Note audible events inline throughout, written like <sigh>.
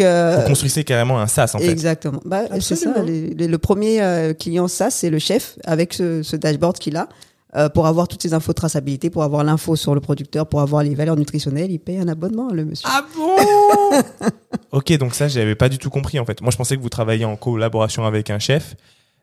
Donc, euh, Vous construisez carrément un SaaS en fait. exactement. Bah, c'est ça. Absolument. les- les- le premier euh, client SaaS, c'est le chef avec ce, ce dashboard qu'il a. euh, pour avoir toutes ces infos de traçabilité, pour avoir l'info sur le producteur, pour avoir les valeurs nutritionnelles, il paye un abonnement, le monsieur. Ah bon <laughs> Ok, donc ça, j'avais pas du tout compris en fait. Moi, je pensais que vous travailliez en collaboration avec un chef,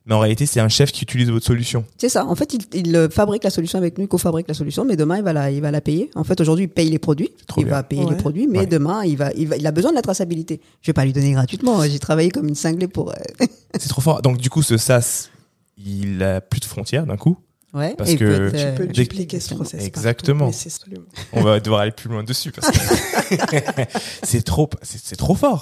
mais en réalité, c'est un chef qui utilise votre solution. C'est ça. En fait, il, il euh, fabrique la solution avec nous, co-fabrique la solution, mais demain, il va la, il va la payer. En fait, aujourd'hui, il paye les produits. trop Il bien. va payer Ouais. les produits, mais Ouais. demain, il va, il va, il a besoin de la traçabilité. Je vais pas lui donner gratuitement. J'ai travaillé comme une cinglée pour, euh, <laughs> C'est trop fort. Donc du coup, ce SaaS, il a plus de frontières d'un coup. ouais. Parce Et il que Tu peux dupliquer ce process. Exactement. On va devoir aller plus loin dessus parce que <laughs> <laughs> c'est trop, c'est c'est trop fort.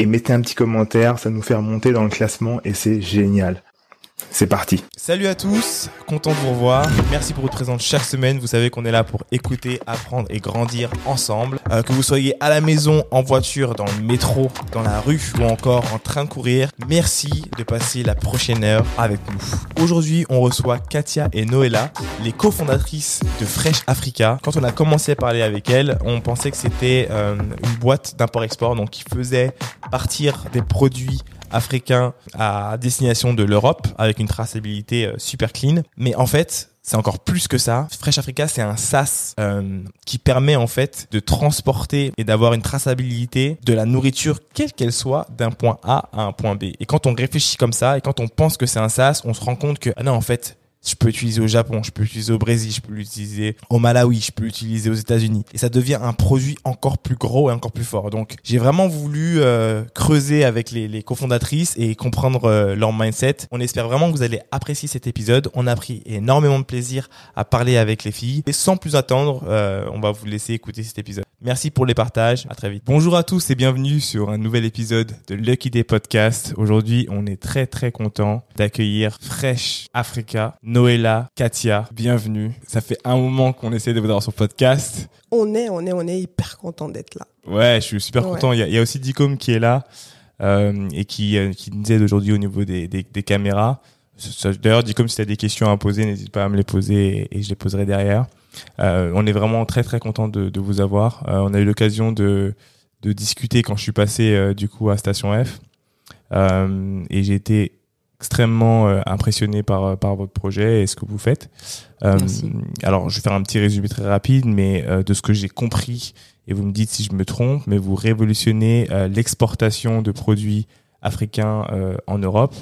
Et mettez un petit commentaire, ça nous fait remonter dans le classement et c'est génial. C'est parti. Salut à tous, content de vous revoir. Merci pour votre présence chaque semaine. Vous savez qu'on est là pour écouter, apprendre et grandir ensemble. Euh, que vous soyez à la maison, en voiture, dans le métro, dans la rue ou encore en train de courir, merci de passer la prochaine heure avec nous. Aujourd'hui, on reçoit Katia et Noëlla, les cofondatrices de Fresh Africa. Quand on a commencé à parler avec elles, on pensait que c'était euh, une boîte d'import-export, donc qui faisait partir des produits africains à destination de l'Europe avec une traçabilité euh, super clean. Mais en fait, c'est encore plus que ça. Fresh Africa, c'est un SaaS euh, qui permet en fait de transporter et d'avoir une traçabilité de la nourriture, quelle qu'elle soit, d'un point A à un point B. Et quand on réfléchit comme ça et quand on pense que c'est un SaaS, on se rend compte que ah non, en fait, je peux l'utiliser au Japon, je peux l'utiliser au Brésil, je peux l'utiliser au Malawi, je peux l'utiliser aux États-Unis. Et ça devient un produit encore plus gros et encore plus fort. Donc, j'ai vraiment voulu euh, creuser avec les, les cofondatrices et comprendre euh, leur mindset. On espère vraiment que vous allez apprécier cet épisode. On a pris énormément de plaisir à parler avec les filles. Et sans plus attendre, euh, on va vous laisser écouter cet épisode. Merci pour les partages. À très vite. Bonjour à tous et bienvenue sur un nouvel épisode de Lucky Day Podcast. Aujourd'hui, on est très très content d'accueillir Fresh Africa, Noëlla, Katia. Bienvenue. Ça fait un moment qu'on essaie de vous avoir sur le podcast. On est, on est, on est hyper content d'être là. Ouais, je suis super Ouais. content. Il y a, il y a aussi Dicom qui est là euh, et qui, euh, qui nous aide aujourd'hui au niveau des, des, des caméras. D'ailleurs, Dicom, si tu as des questions à poser, n'hésite pas à me les poser et, et je les poserai derrière. Euh, on est vraiment très très content de, de vous avoir. Euh, on a eu l'occasion de, de discuter quand je suis passé euh, du coup à Station F et j'ai été extrêmement impressionné par, par votre projet et ce que vous faites. Merci. alors, je vais faire un petit résumé très rapide, mais de ce que j'ai compris, et vous me dites si je me trompe, mais vous révolutionnez l'exportation de produits africains en Europe,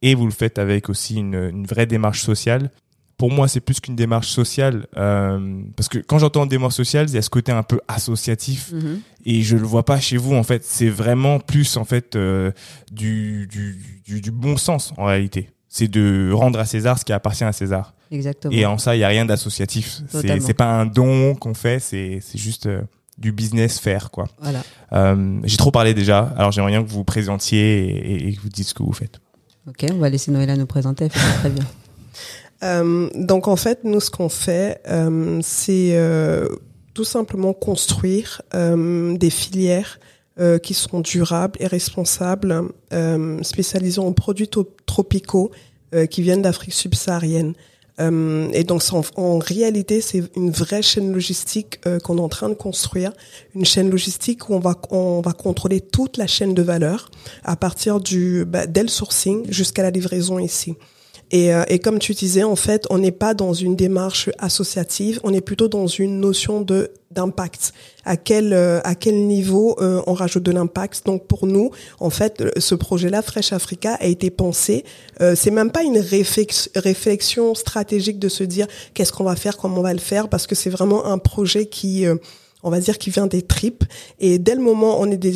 et vous le faites avec aussi une, une vraie démarche sociale. Pour moi, c'est plus qu'une démarche sociale, euh, parce que quand j'entends démarche sociale, il y a ce côté un peu associatif, mhm. et je le vois pas chez vous en fait. C'est vraiment plus en fait euh, du, du, du, du bon sens en réalité. C'est de rendre à César ce qui appartient à César. Exactement. Et en ça, il y a rien d'associatif. C'est pas un don qu'on fait, c'est juste euh, du business faire quoi. Voilà. J'ai trop parlé déjà. Alors j'aimerais bien que vous vous présentiez et, et- et que vous dites ce que vous faites. Ok, on va laisser Noëlla nous présenter. Elle fait ça très bien. <laughs> Euh, donc en fait, nous, ce qu'on fait, euh, c'est euh, tout simplement construire euh, des filières qui sont durables et responsables, spécialisées en produits tropicaux qui viennent d'Afrique subsaharienne. Euh, et donc, en, en réalité, c'est une vraie chaîne logistique euh, qu'on est en train de construire, une chaîne logistique où on va on va contrôler toute la chaîne de valeur à partir du bah, dès le sourcing jusqu'à la livraison ici. Et, euh, et comme tu disais, en fait, on n'est pas dans une démarche associative, on est plutôt dans une notion de d'impact. À quel euh, à quel niveau euh, on rajoute de l'impact Donc pour nous, en fait, ce projet-là, Fresh Africa, a été pensé. Euh, c'est même pas une réflex- réflexion stratégique de se dire qu'est-ce qu'on va faire, comment on va le faire, parce que c'est vraiment un projet qui, euh, on va dire, qui vient des tripes. Et dès le moment, on est des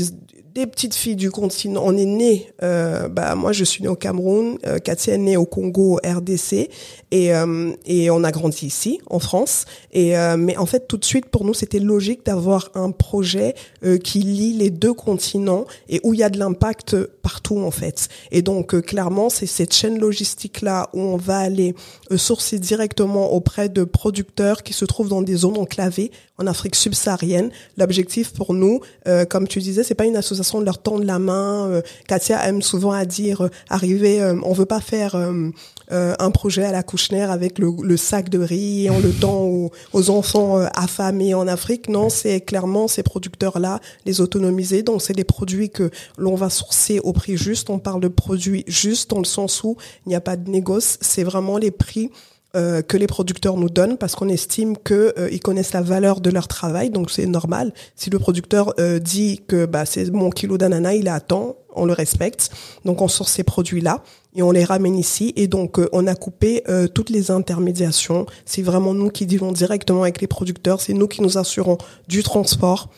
des petites filles du continent. On est né, euh, bah moi je suis née au Cameroun, euh, Katia est née au Congo, RDC, et euh, et on a grandi ici en France. Et euh, mais en fait tout de suite pour nous c'était logique d'avoir un projet qui lie les deux continents et où il y a de l'impact partout en fait. Et donc clairement c'est cette chaîne logistique là où on va aller sourcer directement auprès de producteurs qui se trouvent dans des zones enclavées en Afrique subsaharienne. L'objectif pour nous, comme tu disais, c'est pas une association de leur tendre la main. Euh, Katia aime souvent à dire, euh, arriver, euh, on veut pas faire un projet à la Kouchner avec le, sac de riz et on le tend aux, enfants affamés en Afrique. Non, c'est clairement ces producteurs-là, les autonomiser. Donc c'est des produits que l'on va sourcer au prix juste. On parle de produits justes dans le sens où il n'y a pas de négoce. C'est vraiment les prix euh, que les producteurs nous donnent parce qu'on estime que euh, ils connaissent la valeur de leur travail donc c'est normal. Si le producteur euh, dit que bah c'est mon kilo d'ananas il temps on le respecte. Donc on source ces produits là et on les ramène ici et donc on a coupé toutes les intermédiations. C'est vraiment nous qui dealons directement avec les producteurs c'est nous qui nous assurons du transport.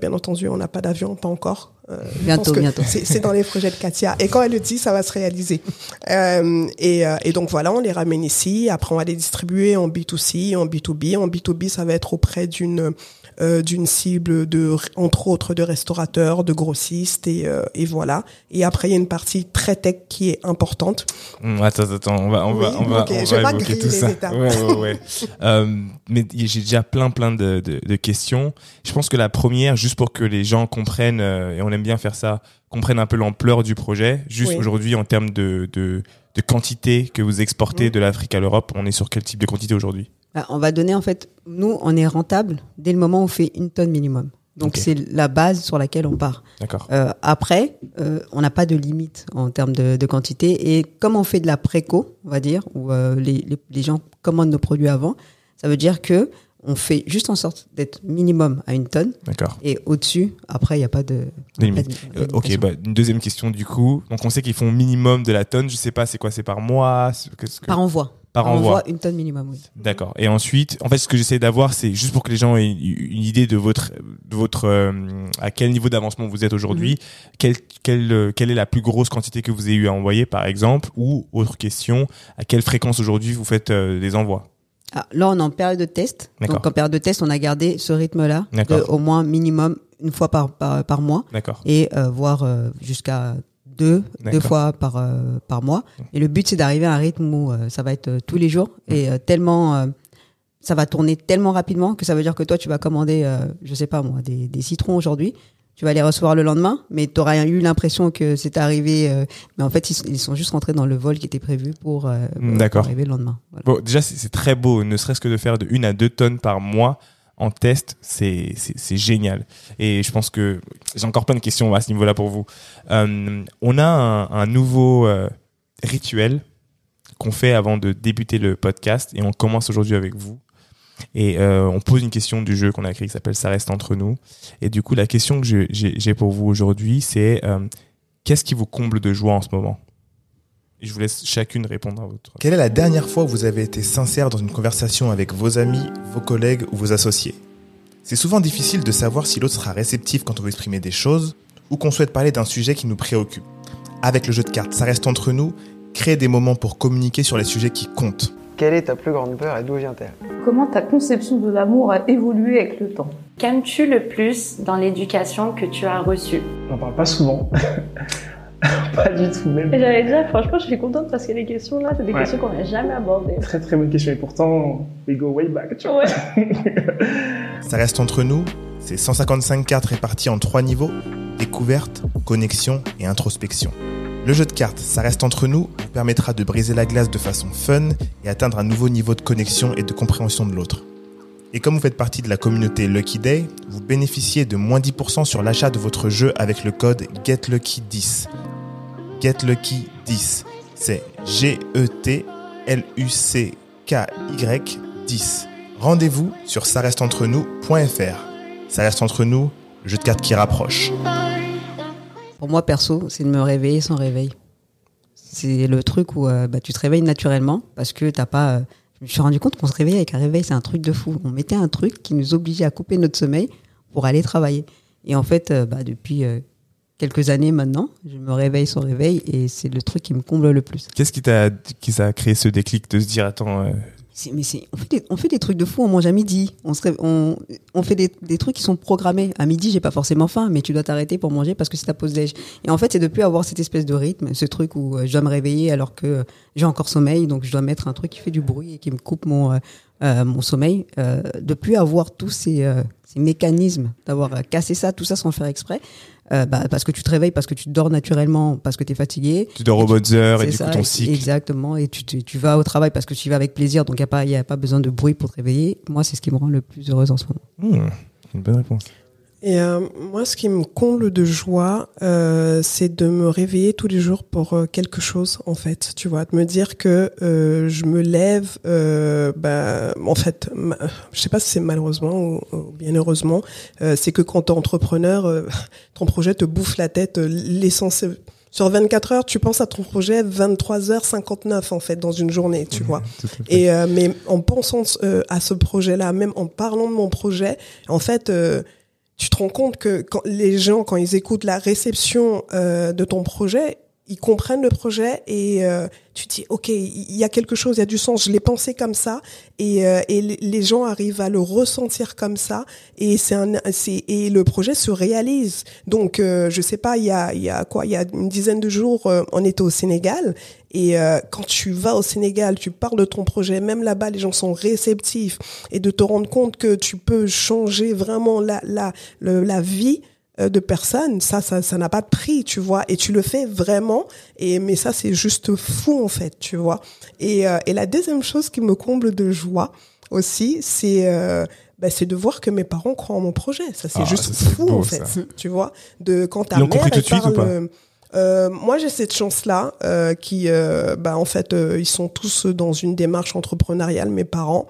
Bien entendu on n'a pas d'avion pas encore Euh, Bientôt, bientôt. c'est c'est dans les projets de Katia. Et quand elle le dit, ça va se réaliser. Euh, et, euh, et donc voilà, on les ramène ici. Après, on va les distribuer en B2C, en B2B. En B2B, ça va être auprès d'une euh, d'une cible de entre autres de restaurateurs, de grossistes et, euh, et voilà. Et après, il y a une partie très tech qui est importante. Hum, attends, attends, on va, on va, on va, on je évoquer tout les ça. étapes. Ouais, ouais, ouais. <laughs> euh, mais j'ai déjà plein, plein de, de, de questions. Je pense que la première, juste pour que les gens comprennent, et on aime bien faire ça, comprennent un peu l'ampleur du projet. Juste Oui. aujourd'hui, en termes de, de, de quantité que vous exportez de l'Afrique à l'Europe, on est sur quel type de quantité aujourd'hui? Bah, on va donner en fait, nous, on est rentable dès le moment où on fait une tonne minimum. Donc c'est la base sur laquelle on part. D'accord. Euh, après, euh, on n'a pas de limite en termes de, de quantité. Et comme on fait de la préco, on va dire, où euh, les, les, les gens commandent nos produits avant, ça veut dire que on fait juste en sorte d'être minimum à une tonne. D'accord. Et au-dessus, après, il n'y a pas de. Pas de- Euh, ok, bah, une deuxième question du coup. Donc on sait qu'ils font minimum de la tonne. Je sais pas, c'est quoi C'est par mois que- Par envoi. Par envoi. une tonne minimum, oui. D'accord. Et ensuite, en fait, ce que j'essaie d'avoir, c'est juste pour que les gens aient une idée de votre, de votre, euh, à quel niveau d'avancement vous êtes aujourd'hui, quelle, quelle, euh, quelle est la plus grosse quantité que vous avez eu à envoyer, par exemple, ou autre question, à quelle fréquence aujourd'hui vous faites euh, des envois? Ah, là, on est en période de test. D'accord. Donc, en période de test, on a gardé ce rythme-là au moins minimum une fois par, par, par mois D'accord. et euh, voire euh, jusqu'à deux, fois par, euh, par mois. Et le but, c'est d'arriver à un rythme où euh, ça va être euh, tous les jours et tellement, ça va tourner tellement rapidement que ça veut dire que toi, tu vas commander, je sais pas moi, des, des citrons aujourd'hui. Tu vas les recevoir le lendemain, mais tu auras eu l'impression que c'est arrivé. mais en fait, ils, sont- ils sont juste rentrés dans le vol qui était prévu pour, arriver le lendemain. Voilà. Bon, déjà, c'est c'est très beau, ne serait-ce que de faire de une à deux tonnes par mois en test, c'est génial. Et je pense que j'ai encore plein de questions à ce niveau-là pour vous. Euh, on a un, nouveau euh, rituel qu'on fait avant de débuter le podcast et on commence aujourd'hui avec vous. Et euh, on pose une question du jeu qu'on a créé qui s'appelle Ça reste entre nous. Et du coup, la question que j'ai pour vous aujourd'hui, c'est qu'est-ce qui vous comble de joie en ce moment? Et je vous laisse chacune répondre à votre. Quelle est la dernière fois où vous avez été sincère dans une conversation avec vos amis, vos collègues ou vos associés? C'est souvent difficile de savoir si l'autre sera réceptif quand on veut exprimer des choses ou qu'on souhaite parler d'un sujet qui nous préoccupe. Avec le jeu de cartes, ça reste entre nous, créer des moments pour communiquer sur les sujets qui comptent. Quelle est ta plus grande peur et d'où vient-elle? Comment ta conception de l'amour a évolué avec le temps? Qu'aimes-tu le plus dans l'éducation que tu as reçue? On n'en parle pas souvent. <laughs> pas du tout même. Et j'allais dire, franchement, je suis contente parce que les questions là, c'est des Ouais. questions qu'on n'a jamais abordées. Très très bonne question et pourtant, we go way back. Tu vois. <laughs> Ça reste entre nous, c'est 155 cartes réparties en trois niveaux, découverte, connexion et introspection. Le jeu de cartes, ça reste entre nous, vous permettra de briser la glace de façon fun et atteindre un nouveau niveau de connexion et de compréhension de l'autre. Et comme vous faites partie de la communauté Lucky Day, vous bénéficiez de moins 10% sur l'achat de votre jeu avec le code GetLucky10. GetLucky10, c'est E G-E-T-L-U-C-K-Y 10. Rendez-vous sur ça reste entre nous.fr. Ça reste entre nous, jeu de cartes qui rapproche. Pour moi, perso, c'est de me réveiller sans réveil. C'est le truc où euh, bah, tu te réveilles naturellement parce que t'as pas. euh, je me suis rendu compte qu'on se réveillait avec un réveil, c'est un truc de fou. On mettait un truc qui nous obligeait à couper notre sommeil pour aller travailler. Et en fait, euh, bah, depuis quelques années maintenant. Je me réveille sans réveil et c'est le truc qui me comble le plus. Qu'est-ce qui t'a qui a créé ce déclic de se dire attends euh, Mais c'est, on fait, des, on fait des trucs de fou, on mange à midi. On, se on, on fait des, des trucs qui sont programmés. À midi, j'ai pas forcément faim, mais tu dois t'arrêter pour manger parce que c'est ta pause déj. Et en fait, c'est de plus avoir cette espèce de rythme, ce truc où euh, je dois me réveiller alors que euh, j'ai encore sommeil, donc je dois mettre un truc qui fait du bruit et qui me coupe mon, euh, mon sommeil. Euh, de plus avoir tous ces, ces mécanismes, d'avoir cassé ça, tout ça sans le faire exprès. Euh, bah, parce que tu te réveilles, parce que tu dors naturellement, parce que tu es fatigué. tu dors aux bonnes heures et du coup ça, ton cycle Exactement. Et tu, tu, tu vas au travail parce que tu y vas avec plaisir, donc il n'y a, pas- y a pas besoin de bruit pour te réveiller. Moi, c'est ce qui me rend le plus heureuse en ce moment. Hmm, une bonne réponse. Et euh, moi, ce qui me comble de joie, euh, c'est de me réveiller tous les jours pour euh, quelque chose, en fait. Tu vois, de me dire que euh, je me lève. Euh, bah, en fait, ma- je sais pas si c'est malheureusement ou, ou bien heureusement, euh, c'est que quand t'es entrepreneur, euh, <laughs> ton projet te bouffe la tête. L'essence. Sur 24 heures, tu penses à ton projet 23h59 en fait dans une journée, tu vois. Et euh, mais en pensant euh, à ce projet-là, même en parlant de mon projet, en fait, euh, tu te rends compte que les gens, quand ils écoutent la réception euh, de ton projet, ils comprennent le projet et euh, tu dis ok, il y a quelque chose, il y a du sens. Je l'ai pensé comme ça et, euh, et les- gens arrivent à le ressentir comme ça et c'est un, c'est et le projet se réalise. Donc euh, je sais pas, il y a, il y a quoi, il y a une dizaine de jours, on était au Sénégal et quand tu vas au Sénégal, tu parles de ton projet, même là-bas, les gens sont réceptifs et de te rendre compte que tu peux changer vraiment la la la vie de personnes, ça, ça, ça n'a pas de prix, tu vois, et tu le fais vraiment, et mais ça, c'est juste fou en fait, tu vois. Et, euh, et la deuxième chose qui me comble de joie aussi, c'est euh, bah, c'est de voir que mes parents croient en mon projet. Ça, c'est Ah, juste ça, fou beau, en fait, ça. tu vois. De quand ta Ils mère compris tout elle de suite ou parle, pas euh, euh, moi, j'ai cette chance-là, euh, qui, euh, bah, en fait, euh, ils sont tous dans une démarche entrepreneuriale, mes parents.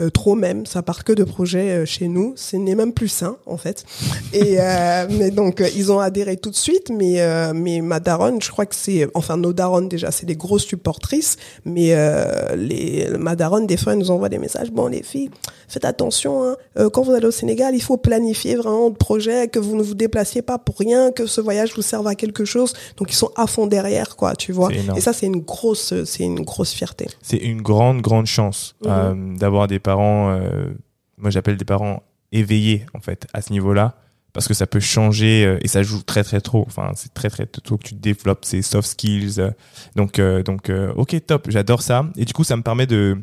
Euh, trop même, ça part que de projets euh, chez nous. Ce n'est même plus sain, en fait. Et euh, <laughs> mais donc, euh, ils ont adhéré tout de suite. Mais euh, mais ma daronne, je crois que c'est, enfin nos daronnes déjà, c'est des grosses supportrices. Mais euh, les ma daronne, des fois, elle nous envoie des messages. Bon, les filles, faites attention. Hein. Euh, quand vous allez au Sénégal, il faut planifier vraiment de projets, que vous ne vous déplaciez pas pour rien, que ce voyage vous serve à quelque chose. Donc ils sont à fond derrière, quoi, tu vois. Et ça, c'est une grosse, c'est une grosse fierté. C'est une grande, grande chance Mhm. euh, d'avoir des parents, euh, moi j'appelle des parents éveillés en fait à ce niveau-là, parce que ça peut changer euh, et ça joue très très trop. Enfin, c'est très très tôt que tu développes ces soft skills. donc euh, donc ok top, j'adore ça. Et du coup, ça me permet de,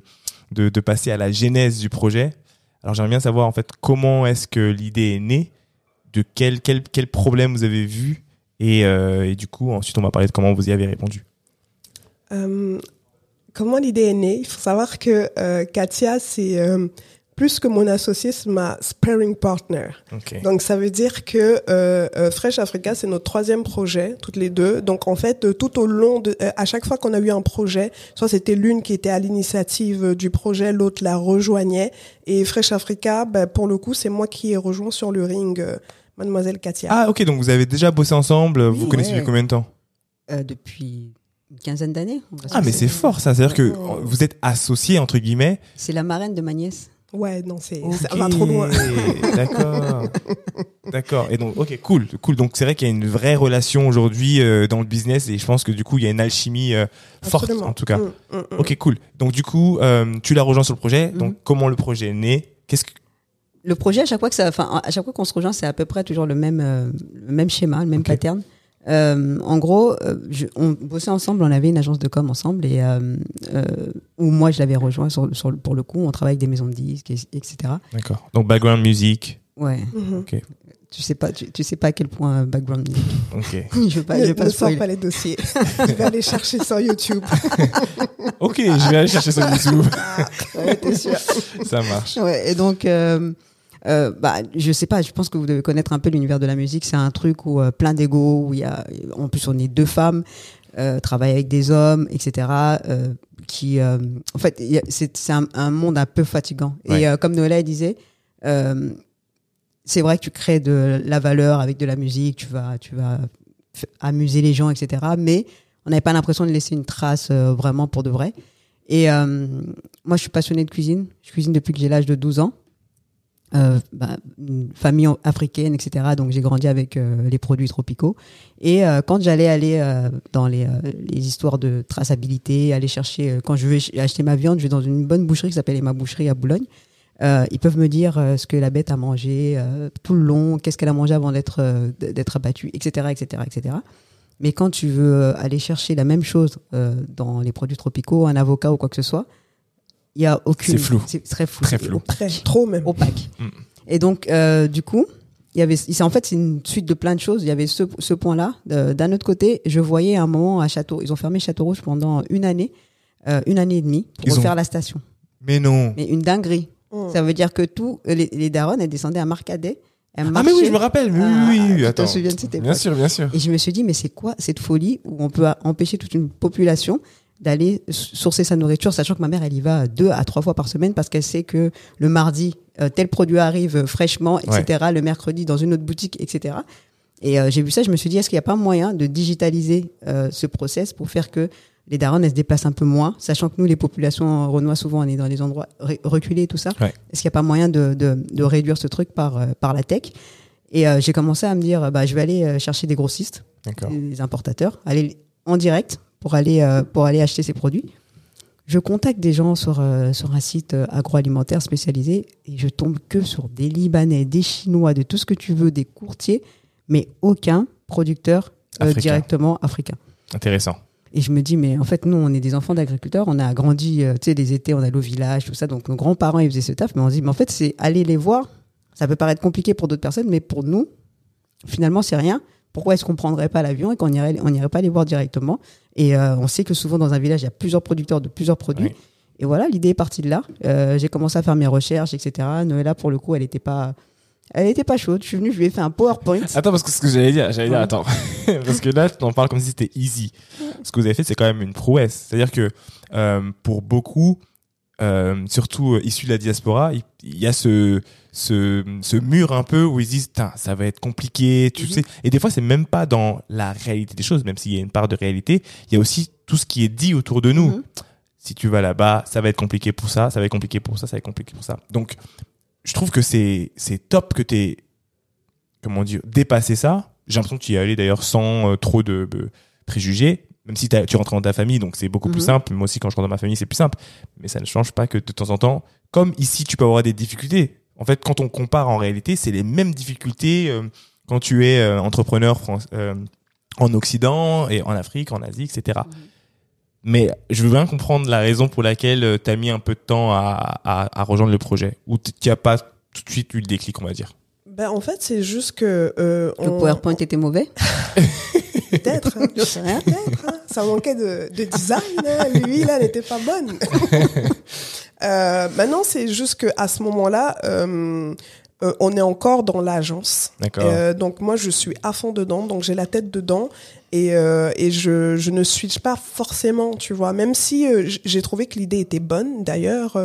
de passer à la genèse du projet. Alors j'aimerais bien savoir en fait comment est-ce que l'idée est née, de quel quel quel problème vous avez vu et, et du coup ensuite on va parler de comment vous y avez répondu. Comment l'idée est née? Il faut savoir que euh, Katia, c'est euh, plus que mon associé, c'est ma sparring partner. Ok. Donc ça veut dire que euh, euh, Fresh Africa, c'est notre troisième projet, toutes les deux. Donc en fait, euh, tout au long de, euh, à chaque fois qu'on a eu un projet, soit c'était l'une qui était à l'initiative du projet, l'autre la rejoignait. Et Fresh Africa, ben, pour le coup, c'est moi qui ai rejoint sur le ring euh, Mademoiselle Katia. Ah ok donc vous avez déjà bossé ensemble, vous connaissez ouais. depuis combien de temps? Euh, depuis une quinzaine d'années. Ah mais c'est fort ça, c'est-à-dire que vous êtes associés entre guillemets. C'est la marraine de ma nièce. Ouais, non, c'est Ok. ça va trop loin. <laughs> D'accord. D'accord. Et donc ok cool, cool. Donc c'est vrai qu'il y a une vraie relation aujourd'hui euh, dans le business et je pense que du coup il y a une alchimie euh, forte en tout cas. Mm, mm, mm. Ok cool. Donc du coup euh, tu l'as rejoint sur le projet. Donc Mhm. comment le projet est né? Qu'est-ce que Le projet, à chaque fois que ça, enfin, à chaque fois qu'on se rejoint, c'est à peu près toujours le même, euh, le même schéma, le même pattern. Euh, en gros, euh, je- on bossait ensemble, on avait une agence de com ensemble et euh, euh, où moi je l'avais rejoint sur, sur, le- pour le coup, on travaille avec des maisons de disques, et- etc. D'accord. Donc background music. Ouais, Mhm. Ok. tu sais pas, tu, tu sais pas à quel point background music. Ok. <laughs> je veux pas, je ne vais pas ne sors spoiler. pas les dossiers. <laughs> je vais aller chercher sur YouTube. <laughs> Ok. Je vais aller chercher sur YouTube. Ouais, t'es sûr. ça marche. Ouais, et donc, euh, bah, je sais pas, je pense que vous devez connaître un peu l'univers de la musique. C'est un truc où euh, plein d'ego, où il y a, en plus, on est deux femmes, euh, travaillent avec des hommes, etc. Euh, qui, euh, en fait, c'est un, un monde un peu fatigant. Ouais. Et euh, comme Noëlla disait, euh, c'est vrai que tu crées de la valeur avec de la musique, tu vas, tu vas amuser les gens, etc. Mais on n'avait pas l'impression de laisser une trace euh, vraiment pour de vrai. Et euh, moi, je suis passionnée de cuisine. Je cuisine depuis que j'ai l'âge de 12 ans. Euh, bah, une famille africaine, etc. Donc j'ai grandi avec euh, les produits tropicaux. Et euh, quand j'allais aller euh, dans les, euh, les histoires de traçabilité, aller chercher, euh, quand je vais ch- acheter ma viande, je vais dans une bonne boucherie qui s'appelle Emma Boucherie à Boulogne. Ils peuvent me dire ce que la bête a mangé tout le long, qu'est-ce qu'elle a mangé avant d'être d'être abattue, etc., etc., etc. Mais quand tu veux aller chercher la même chose dans les produits tropicaux, un avocat ou quoi que ce soit, il y a aucune. C'est flou. C'est très flou. Très flou. opaque Très, trop même. opaque. Mm. Et donc, euh, du coup, il y avait, c'est- en fait, c'est une suite de plein de choses. Il y avait ce, ce point-là. D'un autre côté, je voyais un moment à Château, ils ont fermé Château Rouge pendant une année, euh, une année et demie pour Ils ont- refaire la station. Mais non. Mais une dinguerie. Mm. Ça veut dire que tout, les, les darons, elles descendaient à Marcadet. elles Ah mais oui, je me rappelle. Ah, oui, oui, oui, tu te attends. souviens de cette Bien sûr, bien sûr. Et je me suis dit, mais c'est quoi cette folie où on peut empêcher toute une population d'aller sourcer sa nourriture, sachant que ma mère, elle y va deux à trois fois par semaine parce qu'elle sait que le mardi, euh, tel produit arrive fraîchement, etc. Le mercredi, dans une autre boutique, etc. Et euh, j'ai vu ça, je me suis dit, est-ce qu'il n'y a pas moyen de digitaliser euh, ce process pour faire que les darons, elles se déplacent un peu moins, sachant que nous, les populations renois, souvent, on est dans des endroits re- reculés et tout ça. Ouais. Est-ce qu'il n'y a pas moyen de, de, de réduire ce truc par, par la tech? Et j'ai commencé à me dire, bah, je vais aller chercher des grossistes les importateurs, aller en direct pour aller euh, pour aller acheter ces produits. Je contacte des gens sur euh, sur un site euh, agroalimentaire spécialisé et je tombe que sur des Libanais, des Chinois, de tout ce que tu veux, des courtiers, mais aucun producteur Africain. directement africain. Intéressant. Et je me dis, mais en fait, nous, on est des enfants d'agriculteurs, on a grandi, tu sais, les étés, on allait au village, tout ça, donc nos grands-parents, ils faisaient ce taf, mais on se dit, mais en fait, c'est aller les voir, ça peut paraître compliqué pour d'autres personnes, mais pour nous, finalement, c'est rien. Pourquoi est-ce qu'on prendrait pas l'avion et qu'on irait, on n'irait pas les voir directement? Et euh, on sait que souvent, dans un village, il y a plusieurs producteurs de plusieurs produits. Oui. Et voilà, l'idée est partie de là. Euh, j'ai commencé à faire mes recherches, etc. Noëlla, pour le coup, elle était pas... Elle était pas chaude. Je suis venue, je lui ai fait un PowerPoint. Attends, parce que ce que j'allais dire, j'allais dire, attends. <laughs> parce que là, tu en parles comme si c'était easy. Ce que vous avez fait, c'est quand même une prouesse. C'est-à-dire que euh, pour beaucoup, surtout issus de la diaspora, il il y, a ce, ce, ce mur un peu où ils se disent, ça va être compliqué, tu Mhm. sais. Et des fois, c'est même pas dans la réalité des choses, même s'il y a une part de réalité. Il y a aussi tout ce qui est dit autour de nous. Mhm. Si tu vas là-bas, ça va être compliqué pour ça, ça va être compliqué pour ça, ça va être compliqué pour ça. Donc, je trouve que c'est c'est top que t'aies comment dire dépassé ça. J'ai l'impression que tu y es allé d'ailleurs sans euh, trop de, préjugés, même si tu rentres dans ta famille, donc c'est beaucoup plus Mhm. simple. Moi aussi, quand je rentre dans ma famille, c'est plus simple. Mais ça ne change pas que de temps en temps, comme ici, tu peux avoir des difficultés. En fait, quand on compare en réalité, c'est les mêmes difficultés euh, quand tu es euh, entrepreneur euh, en Occident et en Afrique, en Asie, etc. Mais je veux bien comprendre la raison pour laquelle tu as mis un peu de temps à, à, à rejoindre le projet, ou tu n'as pas tout de suite eu le déclic, on va dire. Ben, en fait, c'est juste que. Euh, Le on- PowerPoint était mauvais. <laughs> Peut-être. hein. Je sais rien. Peut-être. hein. Ça manquait de, de design. hein. Lui, là, n'était pas bonne. <laughs> euh, maintenant, c'est juste que à ce moment-là, euh, euh, on est encore dans l'agence. D'accord. Donc moi, je suis à fond dedans. Donc j'ai la tête dedans et, et je, je ne switch pas forcément, tu vois. Même si j'ai trouvé que l'idée était bonne. D'ailleurs.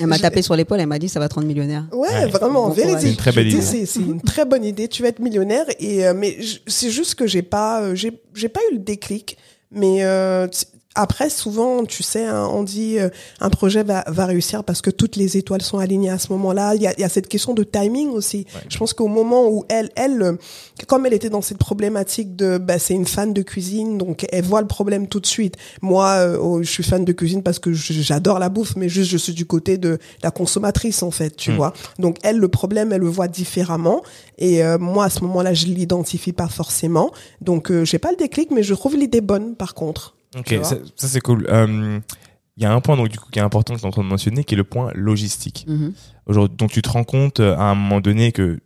Elle m'a tapé sur l'épaule, elle m'a dit ça va te rendre millionnaire. Ouais, Ouais. vraiment, courage. C'est une très belle Je dis, idée. C'est c'est une très bonne idée. Tu vas être millionnaire et euh, mais c'est juste que j'ai pas, euh, j'ai pas eu le déclic. Mais euh, après, souvent, tu sais, hein, on dit euh, un projet va, va réussir parce que toutes les étoiles sont alignées à ce moment-là. Il y a, y a cette question de timing aussi. Ouais. Je pense qu'au moment où elle, elle, euh, comme elle était dans cette problématique de, bah, c'est une fan de cuisine, donc elle voit le problème tout de suite. Moi, euh, oh, je suis fan de cuisine parce que j'adore la bouffe, mais juste je suis du côté de la consommatrice en fait, tu Mm. vois. Donc elle, le problème, elle le voit différemment. Et euh, moi, à ce moment-là, je l'identifie pas forcément. Donc j'ai pas le déclic, mais je trouve l'idée bonne par contre. Ok, ça, ça, c'est cool. Euh, Il y a un point donc du coup qui est important que tu es en train de mentionner, qui est le point logistique. Mhm. Aujourd'hui, donc tu te rends compte euh, à un moment donné que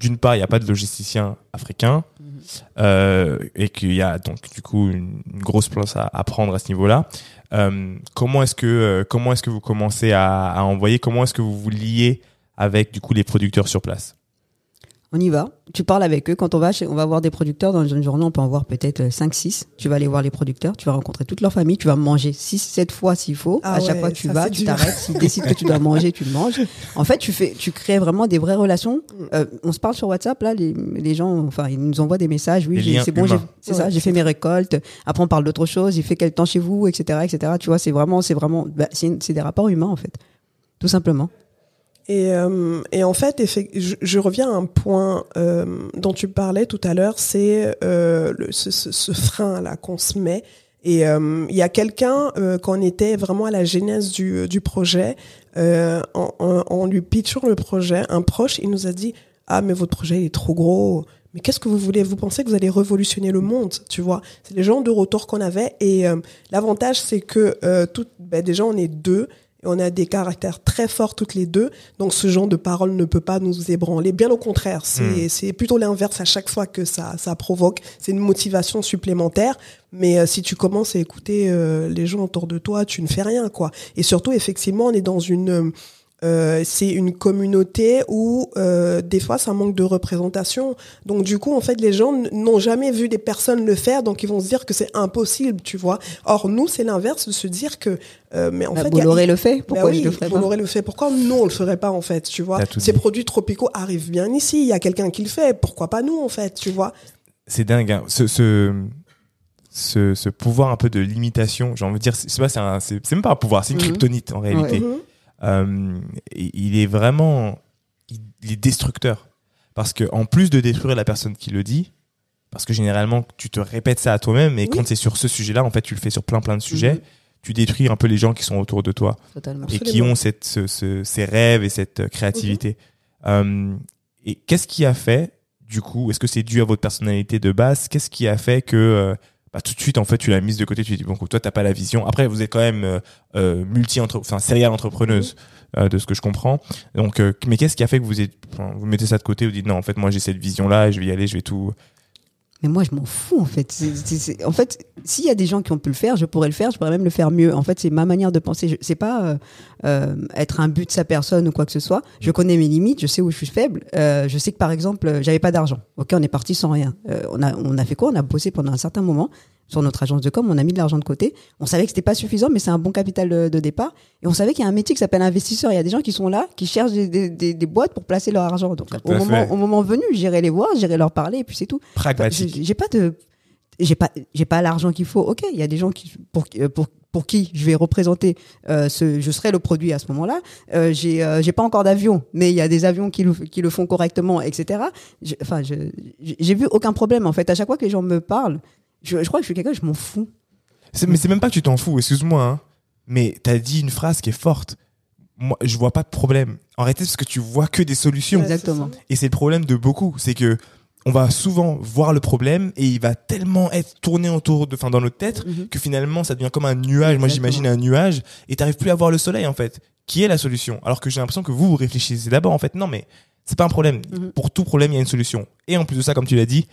d'une part il n'y a pas de logisticien africain Mhm. euh, et qu'il y a donc du coup une, une grosse place à, à prendre à ce niveau-là. Euh, comment est-ce que euh, comment est-ce que vous commencez à, à envoyer? Comment est-ce que vous vous liez avec du coup les producteurs sur place? On y va. Tu parles avec eux. Quand on va, chez, on va voir des producteurs dans une journée, on peut en voir peut-être 5, 6. Tu vas aller voir les producteurs, tu vas rencontrer toute leur famille, tu vas manger 6, 7 fois s'il faut. Ah à chaque fois que tu vas, tu t'arrêtes. S'ils décident que tu dois manger, tu le manges. En fait, tu fais, tu crées vraiment des vraies relations. Euh, on se parle sur WhatsApp, là, les, les gens, enfin, ils nous envoient des messages. Oui, c'est bon, c'est Ouais, ça, j'ai fait mes récoltes. Après, on parle d'autre chose. Il fait quel temps chez vous, etc., etc. Tu vois, c'est vraiment, c'est vraiment, bah, c'est des rapports humains, en fait. Tout simplement. Et, euh, et en fait, je, je reviens à un point euh, dont tu parlais tout à l'heure, c'est euh, ce, ce, ce frein là qu'on se met. Et euh, il y a quelqu'un euh, quand on était vraiment à la genèse du, du projet, euh, en, en, en lui pitchant le projet, un proche, il nous a dit ah mais votre projet il est trop gros. Mais qu'est-ce que vous voulez? Vous pensez que vous allez révolutionner le monde, tu vois C'est les gens de retour qu'on avait. Et euh, l'avantage, c'est que euh, tout, ben, déjà on est deux. Et on a des caractères très forts toutes les deux, donc ce genre de parole ne peut pas nous ébranler. Bien au contraire, c'est c'est plutôt l'inverse à chaque fois que ça ça provoque. C'est une motivation supplémentaire. Mais euh, si tu commences à écouter euh, les gens autour de toi, tu ne fais rien quoi. Et surtout, effectivement, on est dans une euh, c'est une communauté où euh, des fois ça manque de représentation. Donc du coup, en fait, les gens n'ont jamais vu des personnes le faire, donc ils vont se dire que c'est impossible, tu vois. Or nous, c'est l'inverse de se dire que euh, mais en Bah, fait, y a- Bolloré le fait. bah Pourquoi oui, je le ferais pas Bolloré le fait. Pourquoi nous on le ferait pas en fait, tu vois? Tout Ces dit. produits tropicaux arrivent bien ici. Il y a quelqu'un qui le fait. Pourquoi pas nous en fait, tu vois? C'est dingue. hein. Ce, ce, ce, ce pouvoir un peu de limitation, j'ai envie de dire, c'est c'est pas, c'est même pas un pouvoir, c'est une Mhm. kryptonite en réalité. Mhm. Euh, il est vraiment, il, est destructeur. Parce que en plus de détruire la personne qui le dit, parce que généralement tu te répètes ça à toi-même, et Oui. quand c'est sur ce sujet-là, en fait, tu le fais sur plein plein de sujets. Mhm. Tu détruis un peu les gens qui sont autour de toi Totalement. et qui ont cette, ce- ce- ces rêves et cette euh, créativité. Euh, et qu'est-ce qui a fait, du coup, est-ce que c'est dû à votre personnalité de base? Qu'est-ce qui a fait que euh, bah, tout de suite, en fait, tu l'as mise de côté Tu dis bon, toi, t'as pas la vision. Après, vous êtes quand même euh, euh, multi entre, enfin, serial entrepreneuse, euh, de ce que je comprends. Donc, euh, mais qu'est-ce qui a fait que vous êtes, vous mettez ça de côté Vous dites non, en fait, moi, j'ai cette vision-là, et je vais y aller, je vais tout. Mais moi, je m'en fous, en fait. En fait, s'il y a des gens qui ont pu le faire, je pourrais le faire, je pourrais même le faire mieux. En fait, c'est ma manière de penser. Je- C'est pas euh, euh, être un but de sa personne ou quoi que ce soit. Je connais mes limites, je sais où je suis faible. Euh, je sais que, par exemple, euh, j'avais pas d'argent. Ok, on est parti sans rien. Euh, on, a, on a fait quoi? On a bossé pendant un certain moment sur notre agence de com, on a mis de l'argent de côté. On savait que c'était pas suffisant, mais c'est un bon capital de, de départ. Et on savait qu'il y a un métier qui s'appelle investisseur. Il y a des gens qui sont là, qui cherchent des, des, des- des boîtes pour placer leur argent. Donc, au moment, au moment venu, j'irai les voir, j'irai leur parler, et puis c'est tout. Enfin, Pragmatique. j'ai j'ai pas de j'ai pas j'ai pas l'argent qu'il faut ok il y a des gens qui pour euh, pour pour qui je vais représenter euh, ce je serai le produit à ce moment-là euh, j'ai euh, j'ai pas encore d'avion mais il y a des avions qui le qui le font correctement etc Je- enfin je j'ai vu aucun problème en fait à chaque fois que les gens me parlent je, je crois que je suis quelqu'un je m'en fous Mais c'est même pas que tu t'en fous, excuse-moi, hein, mais t'as dit une phrase qui est forte. Moi, je vois pas de problème. En réalité, c'est parce que tu vois que des solutions. Exactement. Et c'est le problème de beaucoup, c'est que on va souvent voir le problème et il va tellement être tourné autour de, enfin, dans notre tête Mhm. que finalement ça devient comme un nuage. Moi, j'imagine un nuage et t'arrives plus à voir le soleil en fait. Qui est la solution? Alors que j'ai l'impression que vous vous réfléchissez d'abord en fait. Non, mais c'est pas un problème. Mhm. Pour tout problème, il y a une solution. Et en plus de ça, comme tu l'as dit,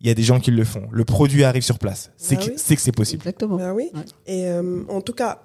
il y a des gens qui le font. Le produit arrive sur place. C'est Ah que oui. c'est possible. exactement Ben oui. Ouais. Et euh, en tout cas,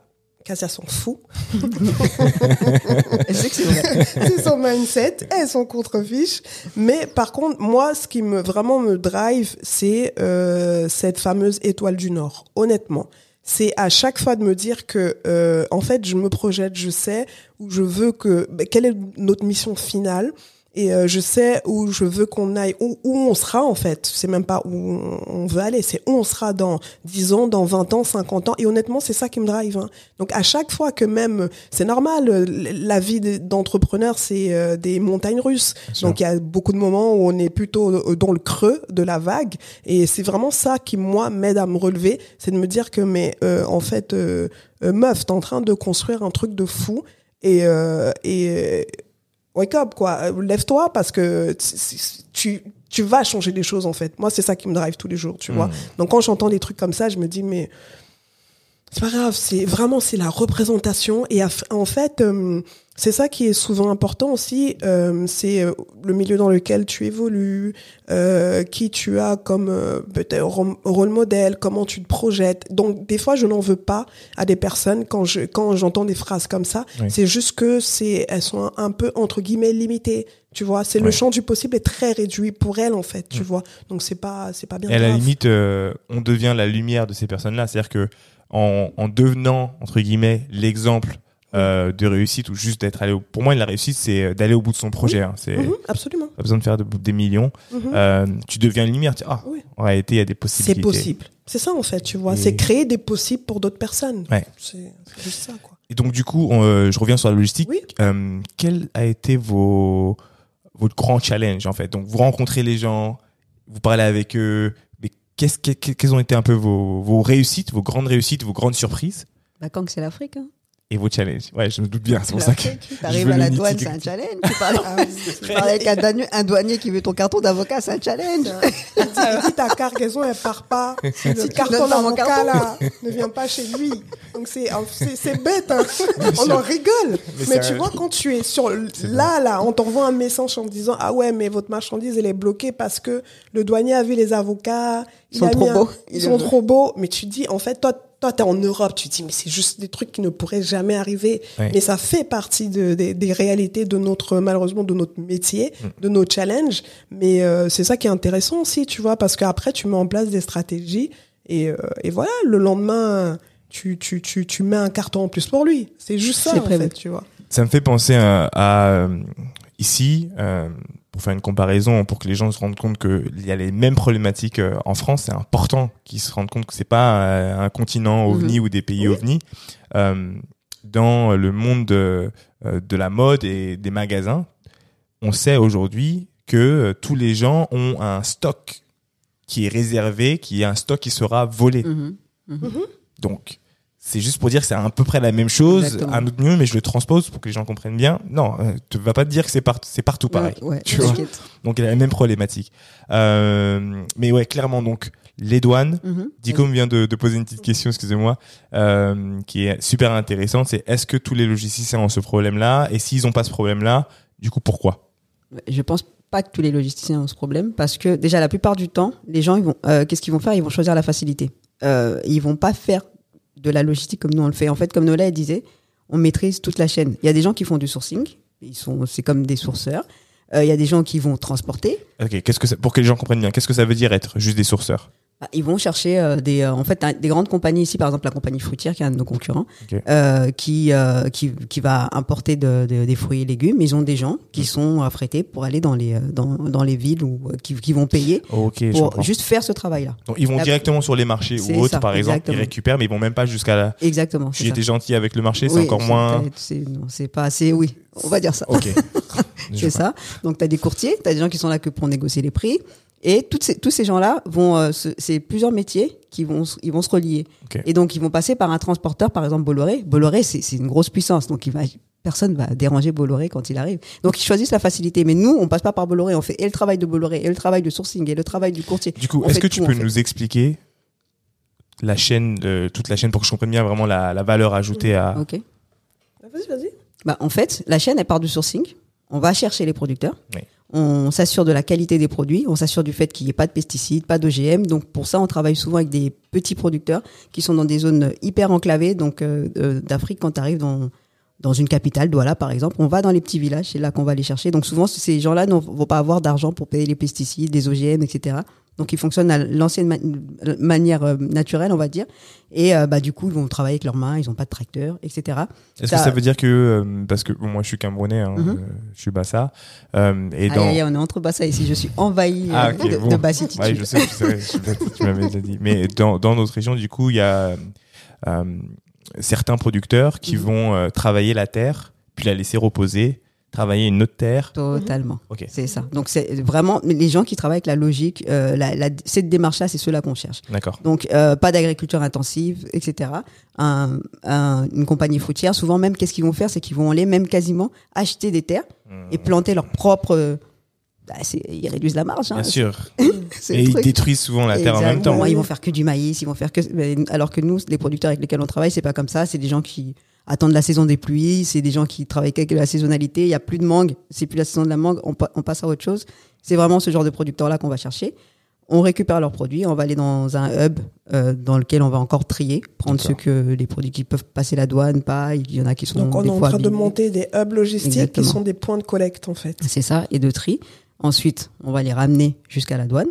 Fout. <laughs> je sais que c'est son mindset, elle s'en contrefiche. Mais par contre, moi, ce qui me vraiment me drive, c'est euh, cette fameuse étoile du Nord. Honnêtement, c'est à chaque fois de me dire que, euh, en fait, je me projette, je sais où je veux que, ben, quelle est notre mission finale? Et euh, je sais où je veux qu'on aille, où, où on sera en fait. C'est même pas où on veut aller, c'est où on sera dans 10 ans, dans 20 ans, 50 ans. Et honnêtement, c'est ça qui me drive. hein. Donc à chaque fois que même, c'est normal, euh, la vie de- d'entrepreneur, c'est euh, des montagnes russes. Donc il y a beaucoup de moments où on est plutôt euh, dans le creux de la vague. Et c'est vraiment ça qui, moi, m'aide à me relever. C'est de me dire que, mais euh, en fait, euh, meuf, t'es en train de construire un truc de fou. Et, euh, et wake up, quoi. Euh, Lève-toi parce que tu, tu vas changer les choses, en fait. Moi, c'est ça qui me drive tous les jours, tu vois. Mhm. Donc quand j'entends des trucs comme ça, je me dis, mais c'est pas grave, c'est vraiment c'est la représentation et en fait euh, c'est ça qui est souvent important aussi, euh, c'est euh, le milieu dans lequel tu évolues, euh, qui tu as comme peut-être rôle modèle, comment tu te projettes. Donc des fois je n'en veux pas à des personnes quand je quand j'entends des phrases comme ça, Oui. c'est juste que c'est elles sont un, peu entre guillemets limitées. Tu vois, c'est Ouais. le champ du possible est très réduit pour elles en fait, tu vois. Donc c'est pas c'est pas bien Et à la limite, on devient la lumière de ces personnes-là. C'est-à-dire que en, en devenant entre guillemets l'exemple euh, de réussite ou juste d'être allé. Au... Pour moi, la réussite, c'est euh, d'aller au bout de son projet. Hein. C'est Mhm, absolument. pas besoin de faire de- des millions. Mhm. Euh, tu deviens une lumière. Tu... Ah, Oui. en réalité, il y a des possibilités. C'est possible. C'est ça en fait, tu vois. Et- C'est créer des possibles pour d'autres personnes. Ouais. C'est juste ça, quoi. Et donc, du coup, on, euh, je reviens sur la logistique. Oui. Quel a été vos, votre grand challenge, en fait? Donc, vous rencontrez les gens, vous parlez avec eux, qu'est-ce, que- que- quelles ont été un peu vos, vos réussites, vos grandes réussites, vos grandes surprises? Bah, que c'est l'Afrique. Hein. Et vos challenges? Ouais, je me doute bien, c'est pour ça que. T'arrives veux à la douane, c'est un challenge. Tu parles, <laughs> tu parles avec un douanier, un douanier qui veut ton carton d'avocat, c'est un challenge. Il dit, il dit, ta cargaison, elle part pas. <laughs> Si le tu carton d'avocat, là, ne vient pas chez lui. Donc, c'est, c'est, bête, hein. <laughs> On en rigole. Mais Mais, tu vois, quand tu es sur, là, là, on t'envoie un message en disant, ah ouais, mais votre marchandise, elle est bloquée parce que le douanier a vu les avocats. Ils sont trop beaux. Ils Il sont trop beaux. Mais tu dis, en fait, toi, toi, t'es en Europe, tu dis, mais c'est juste des trucs qui ne pourraient jamais arriver. Ouais. Mais ça fait partie de, des- des réalités de notre, malheureusement, de notre métier, Mm. de nos challenges. Mais euh, c'est ça qui est intéressant aussi, tu vois, parce qu'après, tu mets en place des stratégies et, euh, et voilà, le lendemain, tu, tu, tu, tu mets un carton en plus pour lui. C'est juste ça, C'est en fait, tu vois. Ça me fait penser à, à, euh, ici, euh, pour faire une comparaison, pour que les gens se rendent compte qu'il y a les mêmes problématiques euh, en France. C'est important qu'ils se rendent compte que c'est pas euh, un continent ovni ou des pays ovni. Euh, dans le monde de, de la mode et des magasins, on sait aujourd'hui que tous les gens ont un stock qui est réservé, qui est un stock qui sera volé. Mhm. Donc, c'est juste pour dire que c'est à peu près la même chose, Exactement. un autre mieux, mais je le transpose pour que les gens comprennent bien. Non, euh, tu vas pas te dire que c'est par- c'est partout pareil. Ouais, ouais, Tu vois. Donc, il y a la même problématique. Euh, mais ouais, clairement, donc, les douanes, Mhm. Dico me vient de, de poser une petite question, excusez-moi, euh, qui est super intéressante. C'est est-ce que tous les logisticiens ont ce problème-là? Et s'ils ont pas ce problème-là, du coup, pourquoi? Je pense pas que tous les logisticiens ont ce problème parce que déjà la plupart du temps, les gens ils vont, euh, qu'est-ce qu'ils vont faire? Ils vont choisir la facilité. Euh, ils vont pas faire de la logistique comme nous on le fait. En fait, comme Nola disait, on maîtrise toute la chaîne. Il y a des gens qui font du sourcing, ils sont, c'est comme des sourceurs. Euh, Il y a des gens qui vont transporter. Ok, qu'est-ce que pour que les gens comprennent bien, qu'est-ce que ça veut dire être juste des sourceurs? Ils vont chercher euh, des, euh, en fait, des grandes compagnies ici, par exemple la compagnie fruitière, qui est un de nos concurrents, euh, qui, qui, qui va importer de, de- des fruits et légumes. Ils ont des gens qui sont affrétés pour aller dans les, dans, dans les villes ou qui, qui vont payer pour juste faire ce travail-là. Donc, ils vont La- directement sur les marchés ou autres, ça, par exemple, exactement. ils récupèrent, mais ils vont même pas jusqu'à la. Exactement. ça. été gentil avec le marché, c'est encore moins. C'est pas assez. Oui, on va dire ça. Ok. <laughs> C'est ça. Donc, tu as des courtiers, tu as des gens qui sont là que pour négocier les prix. Et toutes ces, tous ces gens-là vont, euh, c'est plusieurs métiers qui vont, se- ils vont se relier. Et donc, ils vont passer par un transporteur, par exemple Bolloré. Bolloré, c'est c'est une grosse puissance. Donc, il va, personne va déranger Bolloré quand il arrive. Donc, ils choisissent la facilité. Mais nous, on passe pas par Bolloré. On fait et le travail de Bolloré, et le travail de sourcing, et le travail du courtier. Du coup, est-ce que tu tout, peux fait. nous expliquer la chaîne, euh, toute la chaîne, pour que je comprenne bien vraiment la, la valeur ajoutée à. OK. Vas-y, vas-y. Bah, en fait, la chaîne, elle part du sourcing. On va chercher les producteurs. Oui. On s'assure de la qualité des produits. On s'assure du fait qu'il n'y ait pas de pesticides, pas d'OGM. Donc, pour ça, on travaille souvent avec des petits producteurs qui sont dans des zones hyper enclavées. Donc, euh, euh, d'Afrique, quand tu arrives dans, dans une capitale, Douala, par exemple, on va dans les petits villages. C'est là qu'on va les chercher. Donc, souvent, ces gens-là ne vont pas avoir d'argent pour payer les pesticides, les OGM, etc. Donc, ils fonctionnent à l'ancienne ma- manière euh, naturelle, on va dire. Et euh, bah, du coup, ils vont travailler avec leurs mains. Ils n'ont pas de tracteur, etc. Est-ce que ça veut dire que, euh, parce que bon, moi je suis Camerounais, hein, Mhm. euh, je suis Bassa, et dans. on est entre Bassa ici. Je suis envahi Ah, euh, ok, de, bon. de bassitude. Ouais, je sais, je sais, je sais, tu m'avais déjà dit. Mais dans, dans notre région, du coup, il y a certains producteurs qui Mhm. vont travailler la terre, puis la laisser reposer, travailler une autre terre. Totalement. Ok. C'est ça. Donc, c'est vraiment les gens qui travaillent avec la logique, euh, la, la- cette démarche-là, c'est ceux-là qu'on cherche. D'accord. Donc, euh, pas d'agriculture intensive, etc. Un, un- une compagnie fruitière, souvent même, qu'est-ce qu'ils vont faire? C'est qu'ils vont aller même quasiment acheter des terres Hmm. et planter leur propre. euh, bah, ils réduisent la marge. Bien hein. sûr. <laughs> C'est Et ils détruisent souvent la terre en même temps. Ils vont faire que du maïs, ils vont faire que. Alors que nous, les producteurs avec lesquels on travaille, c'est pas comme ça. C'est des gens qui attendent la saison des pluies, c'est des gens qui travaillent avec la saisonnalité. Il y a plus de mangue, c'est plus la saison de la mangue, on, pa- on passe à autre chose. C'est vraiment ce genre de producteurs-là qu'on va chercher. On récupère leurs produits, on va aller dans un hub euh, dans lequel on va encore trier, prendre ceux que les produits qui peuvent passer la douane, pas. Il y en a qui sont Donc, on des est en train de monter des hubs logistiques Exactement. qui sont des points de collecte, en fait. C'est ça, et de tri. Ensuite, on va les ramener jusqu'à la douane.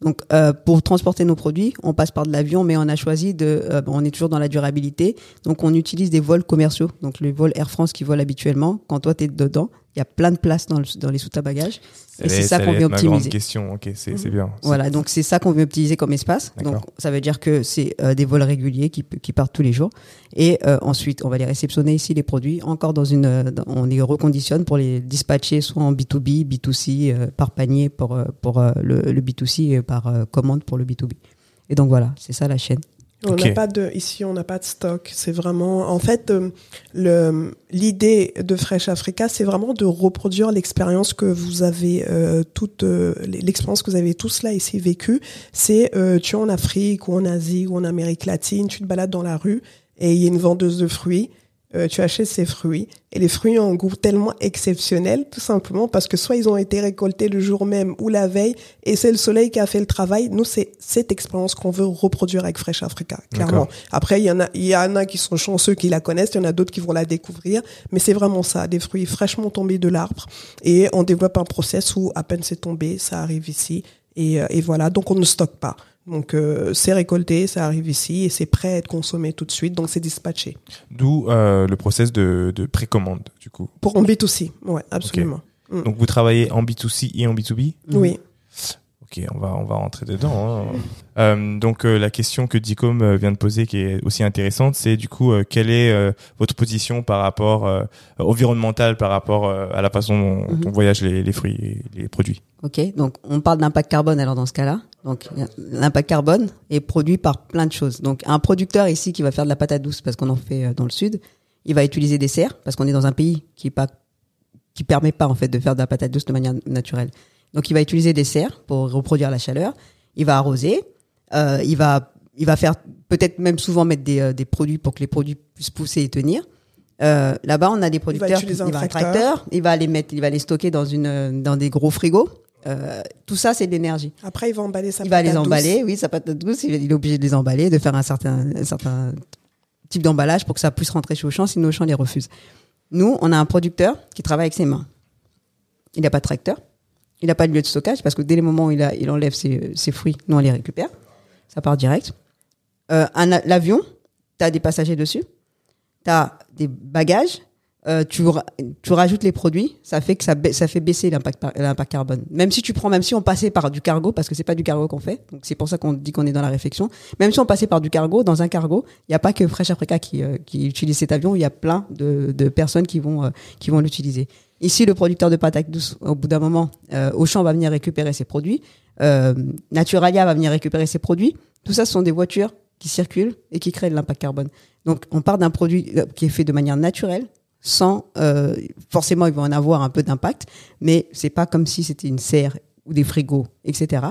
Donc, euh, pour transporter nos produits, on passe par de l'avion, mais on a choisi de, euh, on est toujours dans la durabilité, donc on utilise des vols commerciaux, donc les vols Air France qui volent habituellement. Quand toi t'es dedans, il y a plein de place dans, le- dans les soutes à bagages, et c'est ça qu'on ma grande optimiser. question. Ok, c'est bien. Voilà, donc c'est ça qu'on veut optimiser comme espace. Donc ça veut dire que c'est euh, des vols réguliers qui, qui partent tous les jours. Et euh, ensuite, on va les réceptionner ici, les produits, encore dans une... euh, on les reconditionne pour les dispatcher soit en B2B, B2C, euh, par panier pour, pour le, le B2C et par commande pour le B2B. Et donc voilà, c'est ça la chaîne. On n'a pas de ici, on n'a pas de stock. C'est vraiment, en fait, euh, le l'idée de Fresh Africa, c'est vraiment de reproduire l'expérience que vous avez euh, toute euh, l'expérience que vous avez tous là ici vécue. C'est euh, tu es en Afrique ou en Asie ou en Amérique latine, tu te balades dans la rue et il y a une vendeuse de fruits. Euh, tu achètes ces fruits et les fruits ont un goût tellement exceptionnel, tout simplement parce que soit ils ont été récoltés le jour même ou la veille et c'est le soleil qui a fait le travail. Nous, c'est cette expérience qu'on veut reproduire avec Fresh Africa, clairement. Après, il y en a, il y en a qui sont chanceux qui la connaissent, il y en a d'autres qui vont la découvrir, mais c'est vraiment ça, des fruits fraîchement tombés de l'arbre et on développe un process où à peine c'est tombé, ça arrive ici et, euh, et voilà. Donc on ne stocke pas. Donc euh, c'est récolté, ça arrive ici et c'est prêt à être consommé tout de suite, donc c'est dispatché. D'où euh, le process de, de précommande, du coup. Pour en B2C, ouais, absolument. Mm. Donc vous travaillez en B2C et en B2B Oui. Ok, on va on va rentrer dedans. hein. <laughs> Euh, donc euh, la question que Dicom euh, vient de poser, qui est aussi intéressante, c'est du coup euh, quelle est votre position par rapport environnementale, par rapport à la façon dont Mhm. on voyage les, les fruits et les produits? Ok, donc on parle d'impact carbone alors dans ce cas-là. Donc l'impact carbone est produit par plein de choses. Donc un producteur ici qui va faire de la patate douce parce qu'on en fait dans le sud, il va utiliser des serres parce qu'on est dans un pays qui est pas qui permet pas en fait de faire de la patate douce de manière naturelle. Donc il va utiliser des serres pour reproduire la chaleur. Il va arroser. Euh, il va il va faire peut-être même souvent mettre des, euh, des produits pour que les produits puissent pousser et tenir. Euh, Là-bas, on a des producteurs. utiliser un il va tracteur. Il va les mettre, il va les stocker dans une dans des gros frigos. Tout ça, c'est de l'énergie. Après, il va emballer sa Il va les douce. emballer, oui, sa patate douce, il est il est obligé de les emballer, de faire un certain, un certain type d'emballage pour que ça puisse rentrer chez Auchan, sinon Auchan les refuse. Nous, on a un producteur qui travaille avec ses mains. Il n'a pas de tracteur, il n'a pas de lieu de stockage, parce que dès le moment où il, enlève ses, fruits, nous, on les récupère. Ça part direct. Euh, L'avion, tu as des passagers dessus, tu as des bagages, euh, tu, tu rajoutes les produits, ça fait que ça, ça fait baisser l'impact carbone. Même si tu prends, même si on passait par du cargo, parce que c'est pas du cargo qu'on fait, donc c'est pour ça qu'on dit qu'on est dans la réflexion. Même si on passait par du cargo, dans un cargo, il n'y a pas que Fresh Africa qui, euh, qui utilise cet avion, il y a plein de, de personnes qui vont, euh, qui vont l'utiliser. Ici, le producteur de patates douces, au bout d'un moment, euh, Auchan va venir récupérer ses produits, euh, Naturalia va venir récupérer ses produits. Tout ça, ce sont des voitures qui circulent et qui créent de l'impact carbone. Donc, on part d'un produit euh, qui est fait de manière naturelle, sans euh, forcément, ils vont en avoir un peu d'impact, mais c'est pas comme si c'était une serre ou des frigos, etc.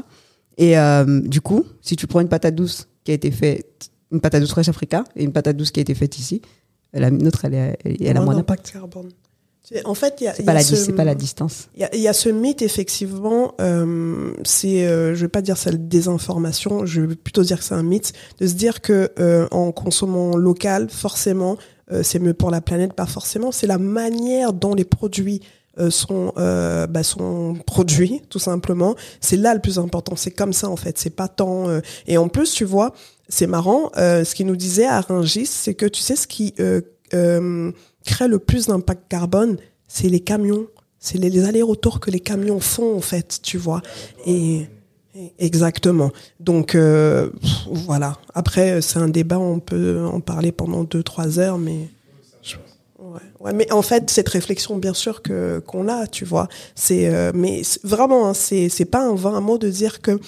Et euh, du coup, si tu prends une patate douce qui a été faite, une patate douce Fresh Africa et une patate douce qui a été faite ici, la nôtre, elle, est- elle, elle a moins d'impact. carbone. En fait, il y a, C'est pas, a la ce- dis- c'est pas la distance. Il y a, il y a ce mythe, effectivement, euh, c'est, euh, je vais pas dire c'est la désinformation, je vais plutôt dire que c'est un mythe, de se dire que euh, en consommant local, forcément, euh, c'est mieux pour la planète, pas forcément. C'est la manière dont les produits euh, sont, euh, bah, sont produits, tout simplement. C'est là le plus important. C'est comme ça, en fait. C'est pas tant. euh, Et en plus, tu vois, c'est marrant. euh, ce qu'il nous disait à Rungis, c'est que tu sais ce qui euh, euh, crée le plus d'impact carbone, c'est les camions. C'est les, allers-retours que les camions font, en fait, tu vois. Et exactement. Donc euh, voilà. Après, c'est un débat, on peut en parler pendant deux, trois heures, mais ouais. Mais en fait, cette réflexion, bien sûr que qu'on a, tu vois. C'est euh, mais vraiment, hein, c'est c'est pas un vain mot de dire que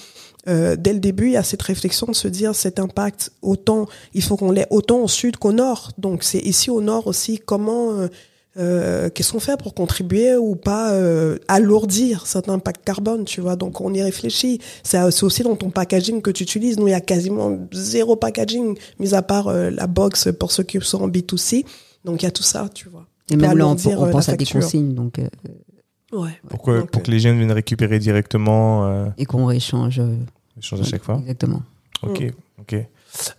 euh, dès le début, il y a cette réflexion de se dire cet impact autant, il faut qu'on l'ait autant au sud qu'au nord. Donc c'est ici au nord aussi comment euh, euh, qu'est-ce qu'on fait pour contribuer ou pas euh, alourdir cet impact carbone, tu vois. Donc on y réfléchit. C'est aussi dans ton packaging que tu utilises. Nous, il y a quasiment zéro packaging, mis à part euh, la box pour ceux qui sont en B2C. Donc il y a tout ça, tu vois. Et même là, on, on pense à des consignes, donc Ouais. Pour que, pour que les jeunes viennent récupérer directement, euh, et qu'on rééchange. euh, échange à chaque fois. Exactement. Ok, ok.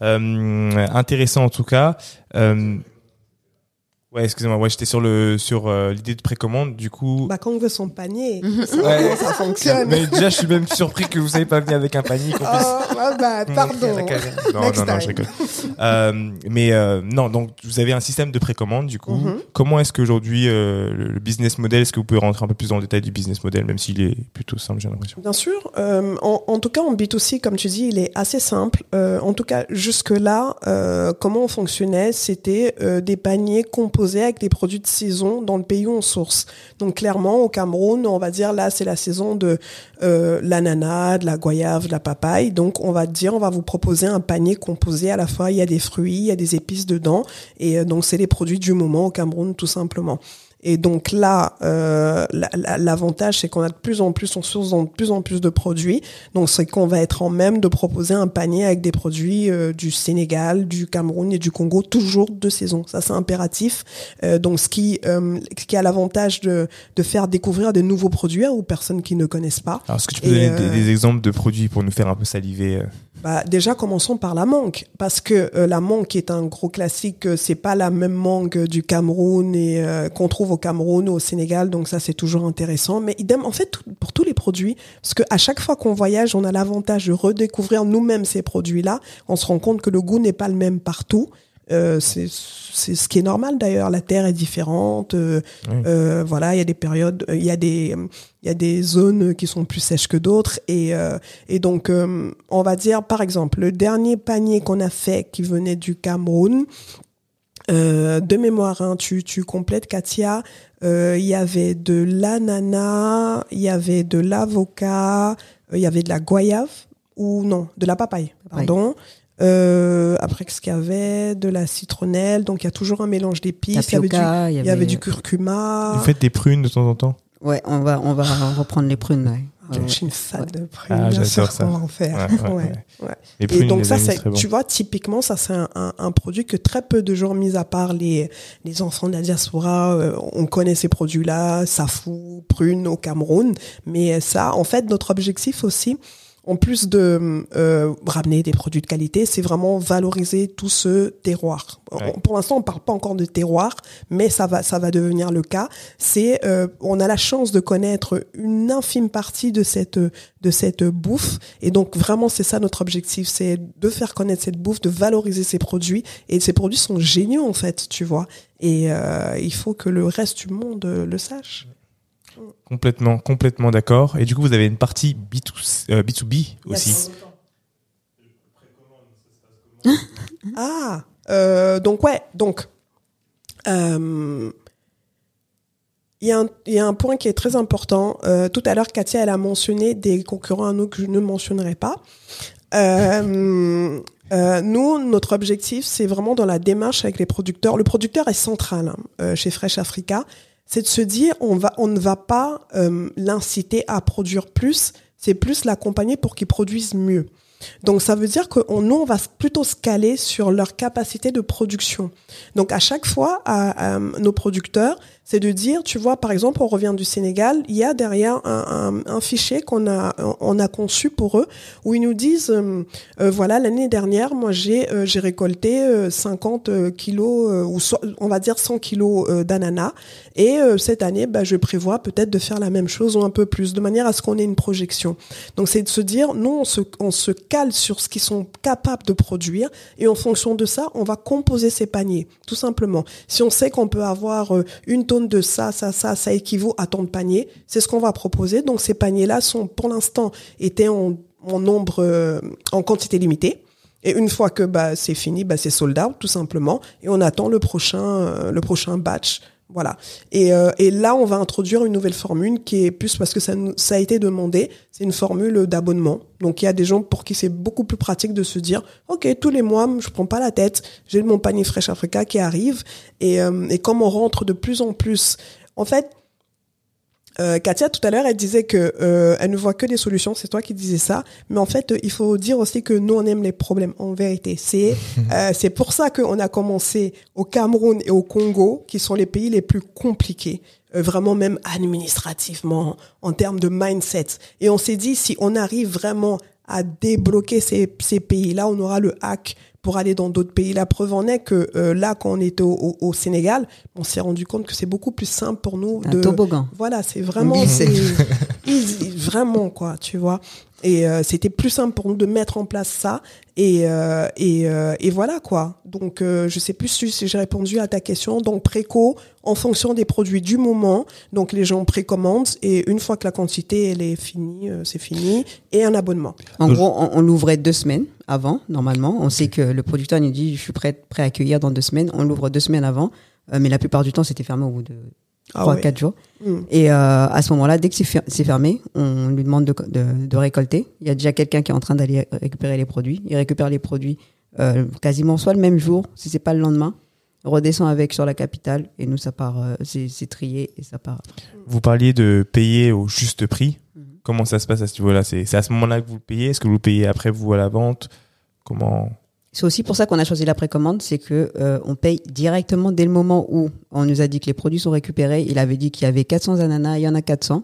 Euh, intéressant en tout cas. Euh, Ouais, excusez-moi, ouais, j'étais sur le sur euh, l'idée de précommande, du coup. Bah, quand on veut son panier, Mhm. Ouais. ça fonctionne. Mais déjà, je suis même surpris que vous savez pas venir avec un panier. qu'on puisse- Oh, ah bah, <laughs> pardon. Non, Next non, non, time. je rigole. Euh, mais euh, non, donc vous avez un système de précommande, du coup. Mhm. Comment est-ce qu'aujourd'hui euh, le le business model, est-ce que vous pouvez rentrer un peu plus dans le détail du business model, même s'il est plutôt simple, j'ai l'impression? Bien sûr. Euh, en, en tout cas, en B2C, comme tu dis, il est assez simple. Euh, en tout cas, jusque-là, euh, comment on fonctionnait C'était euh, des paniers composés avec des produits de saison dans le pays où on source. Donc clairement, au Cameroun, on va dire là, c'est la saison de euh, l'ananas, de la goyave, de la papaye. Donc on va dire, on va vous proposer un panier composé à la fois, il y a des fruits, il y a des épices dedans. Et euh, donc c'est les produits du moment au Cameroun, tout simplement. Et donc là, euh, la- la- l'avantage, c'est qu'on a de plus en plus, on source dans de plus en plus de produits. Donc c'est qu'on va être en même de proposer un panier avec des produits euh, du Sénégal, du Cameroun et du Congo, toujours de saison. Ça, c'est impératif. Euh, donc ce qui, euh, ce qui a l'avantage de, de faire découvrir des nouveaux produits aux personnes qui ne connaissent pas. Alors, est-ce que tu peux Et, donner euh, des, des exemples de produits pour nous faire un peu saliver euh Bah, déjà, commençons par la mangue, parce que euh, la mangue est un gros classique, euh, c'est pas la même mangue du Cameroun et euh, qu'on trouve au Cameroun ou au Sénégal, donc ça c'est toujours intéressant. Mais idem, en fait, pour tous les produits, parce que à chaque fois qu'on voyage, on a l'avantage de redécouvrir nous-mêmes ces produits-là. On se rend compte que le goût n'est pas le même partout. Euh, c'est c'est ce qui est normal d'ailleurs. La terre est différente. euh, Oui. euh, voilà, il y a des périodes, il y a des il y a des zones qui sont plus sèches que d'autres et euh, et donc euh, on va dire par exemple le dernier panier qu'on a fait qui venait du Cameroun. Euh, de mémoire, hein, tu, tu complètes Katia. euh, Il y avait de l'ananas, il y avait de l'avocat, euh, il y avait de la goyave ou non, de la papaye, Papaye. pardon. Euh, après, qu'est-ce qu'il y avait De la citronnelle. Donc, il y a toujours un mélange d'épices. Il y avait du, il y avait du curcuma. Vous faites des prunes de temps en temps? Ouais, on va, on va reprendre les prunes. ouais. Ouais, Je suis une fan de prunes. Ah, bien j'adore sûr ça. qu'on va en faire. Ouais, ouais, Ouais, ouais. ouais. Les Et prunes, donc les ça, amis, c'est, très bon. tu vois, typiquement, ça c'est un, un, un produit que très peu de gens, mis à part les, les enfants de la diaspora, euh, on connaît ces produits-là, safou, prune au Cameroun. Mais ça, en fait, notre objectif aussi, en plus de euh, ramener des produits de qualité, c'est vraiment valoriser tout ce terroir. Ouais. Pour l'instant, on parle pas encore de terroir, mais ça va, ça va devenir le cas. C'est, euh, on a la chance de connaître une infime partie de cette de cette bouffe, et donc vraiment c'est ça notre objectif, c'est de faire connaître cette bouffe, de valoriser ces produits, et ces produits sont géniaux en fait, tu vois. Et euh, il faut que le reste du monde le sache. Complètement, complètement d'accord. Et du coup, vous avez une partie B2, euh, B2B aussi. <laughs> Ah, euh, donc ouais, donc euh, il y, a un- il y a un point qui est très important. Euh, tout à l'heure, Katia, elle a mentionné des concurrents à nous que je ne mentionnerai pas. Euh, euh, nous, notre objectif, c'est vraiment dans la démarche avec les producteurs. Le producteur est central hein, chez Fresh Africa. C'est de se dire, on va, on ne va pas euh, l'inciter à produire plus. C'est plus l'accompagner pour qu'il produise mieux. Donc ça veut dire que on, nous, on va plutôt se caler sur leur capacité de production. Donc à chaque fois, nos producteurs, c'est de dire, tu vois, par exemple, on revient du Sénégal, il y a derrière un, fichier qu'on a, on a conçu pour eux, où ils nous disent, euh, euh, voilà, l'année dernière, moi j'ai euh, récolté euh, 50 euh, kilos, ou on va dire 100 kilos d'ananas, et cette année, bah, je prévois peut-être de faire la même chose ou un peu plus, de manière à ce qu'on ait une projection. Donc c'est de se dire, nous, on se, on se cale sur ce qu'ils sont capables de produire, et en fonction de ça, on va composer ces paniers, tout simplement. Si on sait qu'on peut avoir une de ça, ça, ça, ça équivaut à tant de paniers, c'est ce qu'on va proposer. Donc ces paniers-là sont, pour l'instant, étaient en, nombre, euh, en quantité limitée. Et une fois que bah, c'est fini, bah, c'est sold out tout simplement, et on attend le prochain, euh, le prochain batch. Voilà. Et, euh, et là, on va introduire une nouvelle formule qui est plus parce que ça, ça a été demandé. C'est une formule d'abonnement. Donc il y a des gens pour qui c'est beaucoup plus pratique de se dire, ok, tous les mois, je prends pas la tête, j'ai mon panier Fresh Africa qui arrive. Et, euh, et comme on rentre de plus en plus, en fait, euh, Katia tout à l'heure, elle disait que euh, elle ne voit que des solutions. C'est toi qui disais ça, mais en fait, euh, il faut dire aussi que nous on aime les problèmes. En vérité, c'est <laughs> euh, c'est pour ça qu'on a commencé au Cameroun et au Congo, qui sont les pays les plus compliqués, euh, vraiment même administrativement, en termes de mindset. Et on s'est dit si on arrive vraiment à débloquer ces, ces pays-là, on aura le hack pour aller dans d'autres pays. La preuve en est que euh, là, quand on était au, au- au Sénégal, on s'est rendu compte que c'est beaucoup plus simple pour nous Un de. toboggan. Voilà, c'est vraiment glissait. c'est <laughs> easy, vraiment quoi, tu vois. Et euh, c'était plus simple pour nous de mettre en place ça. Et euh, et, euh, et voilà quoi. Donc euh, je sais plus si j'ai répondu à ta question. Donc préco en fonction des produits du moment. Donc les gens précommandent et une fois que la quantité elle est finie, euh, c'est fini et un abonnement. En gros, on, on l'ouvrait deux semaines avant, normalement. On sait que le producteur nous dit, je suis prêt, prêt à accueillir dans deux semaines. On l'ouvre deux semaines avant. Euh, mais la plupart du temps, c'était fermé au bout de Ah trois, ouais. quatre jours. Mm. Et euh, à ce moment-là, dès que c'est fer- c'est fermé, on lui demande de, de, de récolter. Il y a déjà quelqu'un qui est en train d'aller récupérer les produits. Il récupère les produits euh, quasiment soit le même jour, si c'est pas le lendemain. Redescend avec sur la capitale et nous ça part, euh, c'est trié et ça part. Vous parliez de payer au juste prix. Mhm. Comment ça se passe à ce niveau-là? C'est c'est à ce moment-là que vous le payez? Est-ce que vous le payez après vous à la vente? Comment C'est aussi pour ça qu'on a choisi la précommande, c'est que euh, on paye directement dès le moment où on nous a dit que les produits sont récupérés. Il avait dit qu'il y avait 400 ananas, il y en a 400.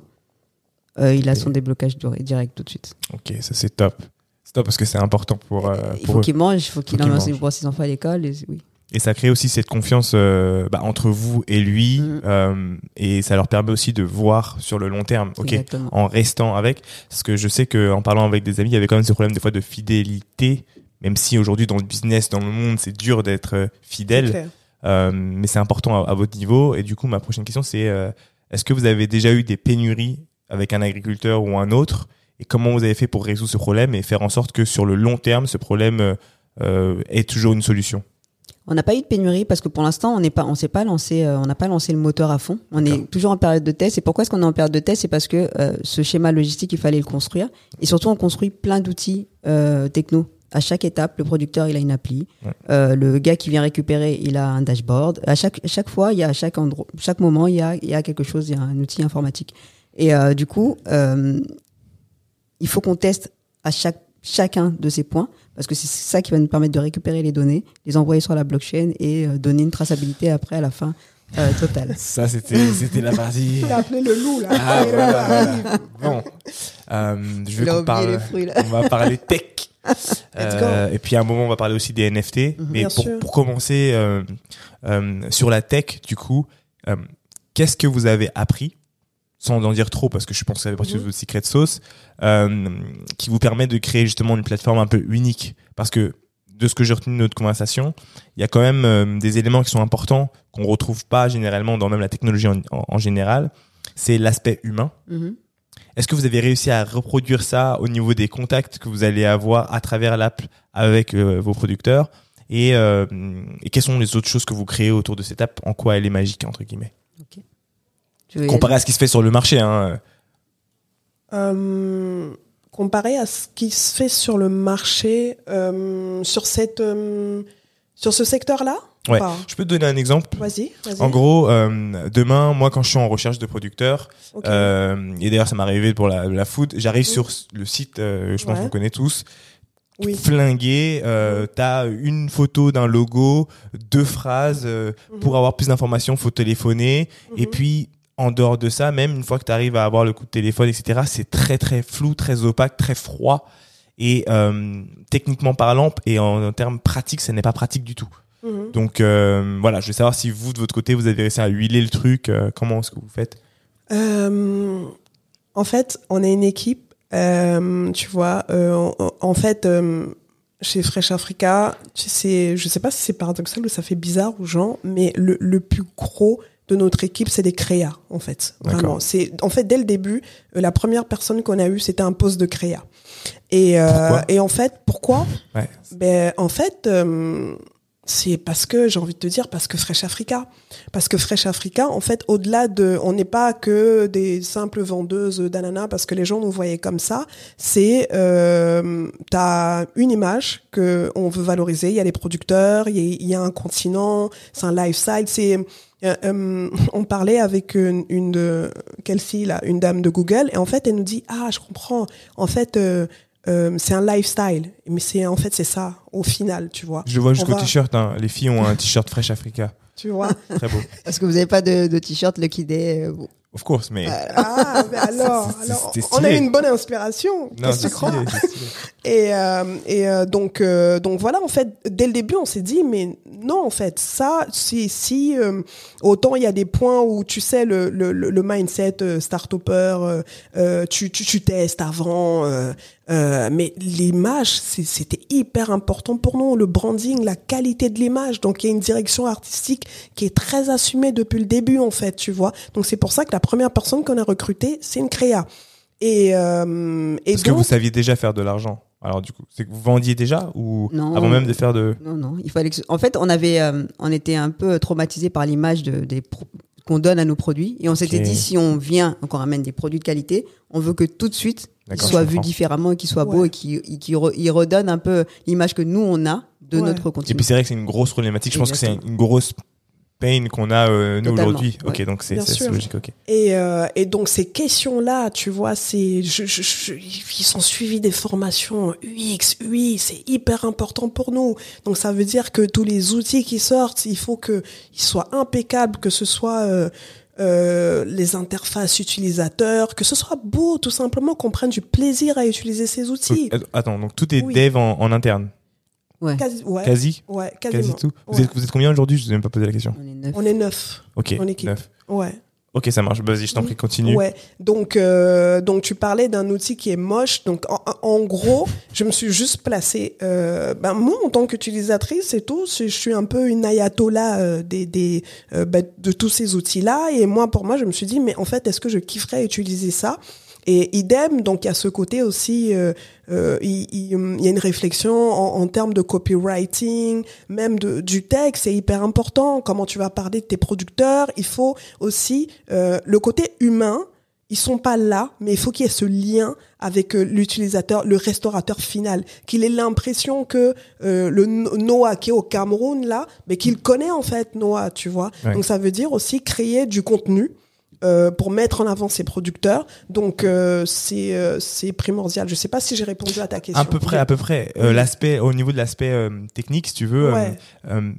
Euh, il a son déblocage direct tout de suite. Ok, ça c'est top. C'est top parce que c'est important pour, euh, il pour faut qu'il mange, il faut qu'il qu'il emmène ses- enfants à l'école. et- Oui. Et ça crée aussi cette confiance bah, entre vous et lui. Euh, et ça leur permet aussi de voir sur le long terme. Ok, Exactement. en restant avec. Parce que je sais qu'en parlant avec des amis, il y avait quand même ce problème des fois de fidélité. Même si aujourd'hui dans le business, dans le monde, c'est dur d'être euh, fidèle. Euh, mais c'est important à, à votre niveau. Et du coup, ma prochaine question, c'est euh, est-ce que vous avez déjà eu des pénuries avec un agriculteur ou un autre? Et comment vous avez fait pour résoudre ce problème et faire en sorte que sur le long terme, ce problème euh, ait toujours une solution? On n'a pas eu de pénurie parce que pour l'instant, on n'est pas, on s'est pas lancé, euh, on n'a pas lancé le moteur à fond. On est toujours en période de test. Et pourquoi est-ce qu'on est en période de test? C'est parce que euh, ce schéma logistique, il fallait le construire. Et surtout, on construit plein d'outils euh, techno. À chaque étape, le producteur, il a une appli. Ouais. Euh, le gars qui vient récupérer, il a un dashboard. À chaque, chaque fois, il y a à chaque endroit, chaque moment, il y a, il y a quelque chose, il y a un outil informatique. Et euh, du coup, euh, il faut qu'on teste à chaque chacun de ces points parce que c'est ça qui va nous permettre de récupérer les données, les envoyer sur la blockchain et euh, donner une traçabilité après à la fin euh, totale. <laughs> Ça, c'était c'était la partie. <laughs> Il a appelé le loup là. Ah, <laughs> voilà, voilà. Bon, euh, je a qu'on parle. fruits là. On va parler tech. Euh, et puis à un moment, on va parler aussi des NFT. Mhm. Mais pour, commencer euh, euh, sur la tech, du coup, qu'est-ce que vous avez appris, sans en dire trop, parce que je pense que ça fait partie Mhm. de votre secret sauce, qui vous permet de créer justement une plateforme un peu unique? Parce que de ce que j'ai retenu de notre conversation, il y a quand même des éléments qui sont importants qu'on retrouve pas généralement dans même la technologie en, en- en général. C'est l'aspect humain. Mhm. Est-ce que vous avez réussi à reproduire ça au niveau des contacts que vous allez avoir à travers l'app avec euh, vos producteurs et, euh, et quelles sont les autres choses que vous créez autour de cette app? En quoi elle est magique entre guillemets? Comparé à ce qui se fait sur le marché. Hein. Euh, comparé à ce qui se fait sur le marché, euh, sur cette, euh, sur ce secteur-là? Ouais. pas Je peux te donner un exemple. Vas-y. En gros, euh, demain, moi, quand je suis en recherche de producteurs, euh, et d'ailleurs, ça m'est arrivé pour la, la food, j'arrive sur le site, euh, je pense Ouais. que vous connaissez tous, oui. flingué, euh, t'as une photo d'un logo, deux phrases, euh, pour avoir plus d'informations, faut téléphoner, et Mhm. puis en dehors de ça, même une fois que tu arrives à avoir le coup de téléphone, etc., c'est très très flou, très opaque, très froid, et euh, techniquement parlant, et en, en termes pratiques, ce n'est pas pratique du tout. Mhm. Donc euh, voilà, je veux savoir si vous, de votre côté, vous avez réussi à huiler le truc, euh, comment est-ce que vous faites? Euh, en fait, on est une équipe, tu vois. en, en fait, chez Fresh Africa, tu sais, je sais pas si c'est paradoxal ou ça fait bizarre aux gens, mais le, le plus gros de notre équipe, c'est des créas, en fait. Vraiment. C'est, en fait, dès le début, la première personne qu'on a eue, c'était un poste de créa. Et, euh, et en fait, pourquoi? Ouais. ben, en fait, euh, c'est parce que, j'ai envie de te dire, parce que Fresh Africa. Parce que Fresh Africa, en fait, au-delà de, on n'est pas que des simples vendeuses d'ananas parce que les gens nous voyaient comme ça. C'est, euh, t'as une image que on veut valoriser. Il y a les producteurs, il y a, un continent, c'est un lifestyle. C'est, euh, euh, on parlait avec une, une de, Kelsey, là, une dame de Google, et en fait, elle nous dit, ah, je comprends. En fait, euh, euh, c'est un lifestyle, mais c'est en fait c'est ça au final, tu vois. Je vois jusqu'au va- t-shirt, hein. les filles ont un t-shirt Fresh Africa, <laughs> Tu vois. très beau. Parce que vous n'avez pas de, de t-shirt Lucky Day. euh, of course, mais Ah, mais <laughs> alors, C'est- alors c'était on a stylé. une bonne inspiration. non, Qu'est-ce que c'est tu crois stylé. <laughs> Et, euh, et euh, donc, euh, donc voilà, en fait, dès le début, on s'est dit, mais non, en fait, ça, si, si euh, autant il y a des points où tu sais le, le, mindset euh, start-upper, tu, tu, tu testes avant, euh, mais l'image, c'était hyper important pour nous, le branding, la qualité de l'image. Donc il y a une direction artistique qui est très assumée depuis le début, en fait, tu vois. Donc c'est pour ça que la première personne qu'on a recrutée, c'est une créa. Et, euh, et Parce que donc, vous saviez déjà faire de l'argent. Alors du coup, c'est que vous vendiez déjà ou Non. avant même de faire de Non, non. Il fallait que... En fait, on avait, euh, on était un peu traumatisé par l'image de, des pro- qu'on donne à nos produits, et on s'était dit si on vient, qu'on ramène des produits de qualité, on veut que tout de suite vus comprends. différemment et qu'ils soient beaux Ouais. et qu'ils qu'ils re- ils redonnent un peu l'image que nous on a de Ouais. notre Et contenu. puis c'est vrai que c'est une grosse problématique. Je pense que c'est une grosse pain qu'on a euh, nous aujourd'hui. Ok, donc c'est logique. Ok. Et, euh, et donc ces questions-là, tu vois, c'est, je, je, je- ils sont suivis des formations UX, UI, c'est hyper important pour nous. Donc ça veut dire que tous les outils qui sortent, il faut que ils soient impeccables, que ce soit euh, euh, les interfaces utilisateurs, que ce soit beau, tout simplement, qu'on prenne du plaisir à utiliser ces outils. Donc, Attends, donc tout est Oui. dev en, en interne, Ouais. Quasi, ouais, quasi, ouais, quasi quasiment. tout. Vous êtes vous êtes combien aujourd'hui? Je vous ai même pas posé la question. On est neuf. On est neuf. Ok. En équipe. neuf. Ouais. Ok, ça marche. Vas-y, je t'en prie, continue. Ouais. Donc, euh, donc tu parlais d'un outil qui est moche. Donc, en, gros, je me suis juste placée. Euh, ben moi, en tant qu'utilisatrice, c'est tout. Je suis un peu une ayatollah euh, ben, de tous ces outils-là. Et moi, pour moi, je me suis dit, mais en fait, est-ce que je kifferais utiliser ça? Et idem. Donc, il y a ce côté aussi. Euh, euh, il, il- il y a une réflexion en, en termes de copywriting, même de, du texte, c'est hyper important. Comment tu vas parler de tes producteurs Il faut aussi euh, le côté humain. Ils sont pas là, mais il faut qu'il y ait ce lien avec euh, l'utilisateur, le restaurateur final, qu'il ait l'impression que euh, le No- Noah qui est au Cameroun là, mais qu'il connaît en fait Noah, tu vois. Ouais. Donc ça veut dire aussi créer du contenu euh, pour mettre en avant ses producteurs. Donc euh, c'est euh, c'est primordial. Je sais pas si j'ai répondu à ta question. À peu près, à peu près. Euh, Oui. L'aspect, au niveau de l'aspect euh, technique, si tu veux, Ouais. euh,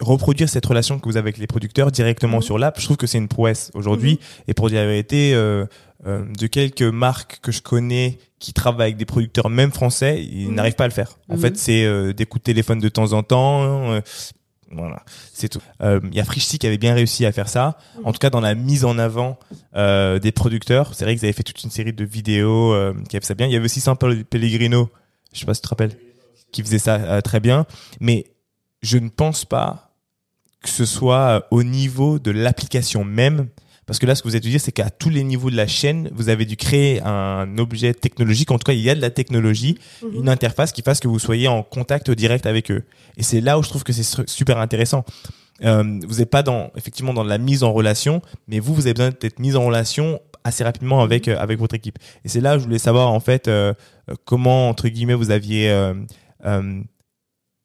reproduire cette relation que vous avez avec les producteurs directement Mhm. sur l'app, je trouve que c'est une prouesse aujourd'hui. Et pour dire la vérité, euh, euh, de quelques marques que je connais qui travaillent avec des producteurs, même français, ils Mhm. n'arrivent pas à le faire. En Mhm. fait, c'est euh, des coups de téléphone de temps en temps. Euh, voilà, c'est tout. Euh, Il y a Frischti qui avait bien réussi à faire ça. En tout cas, dans la mise en avant euh, des producteurs, c'est vrai qu'ils avaient fait toute une série de vidéos euh, qui avaient ça bien. Il y avait aussi Saint Pellegrino, je sais pas si tu te rappelles, qui faisait ça euh, très bien. Mais je ne pense pas que ce soit euh, au niveau de l'application même. Parce que là, ce que vous dire, c'est qu'à tous les niveaux de la chaîne, vous avez dû créer un objet technologique. En tout cas, il y a de la technologie, Mhm. une interface qui fasse que vous soyez en contact direct avec eux. Et c'est là où je trouve que c'est su- super intéressant. Euh, vous n'êtes pas dans, effectivement, dans la mise en relation, mais vous, vous avez besoin d'être mis en relation assez rapidement avec euh, avec votre équipe. Et c'est là où je voulais savoir en fait euh, comment entre guillemets vous aviez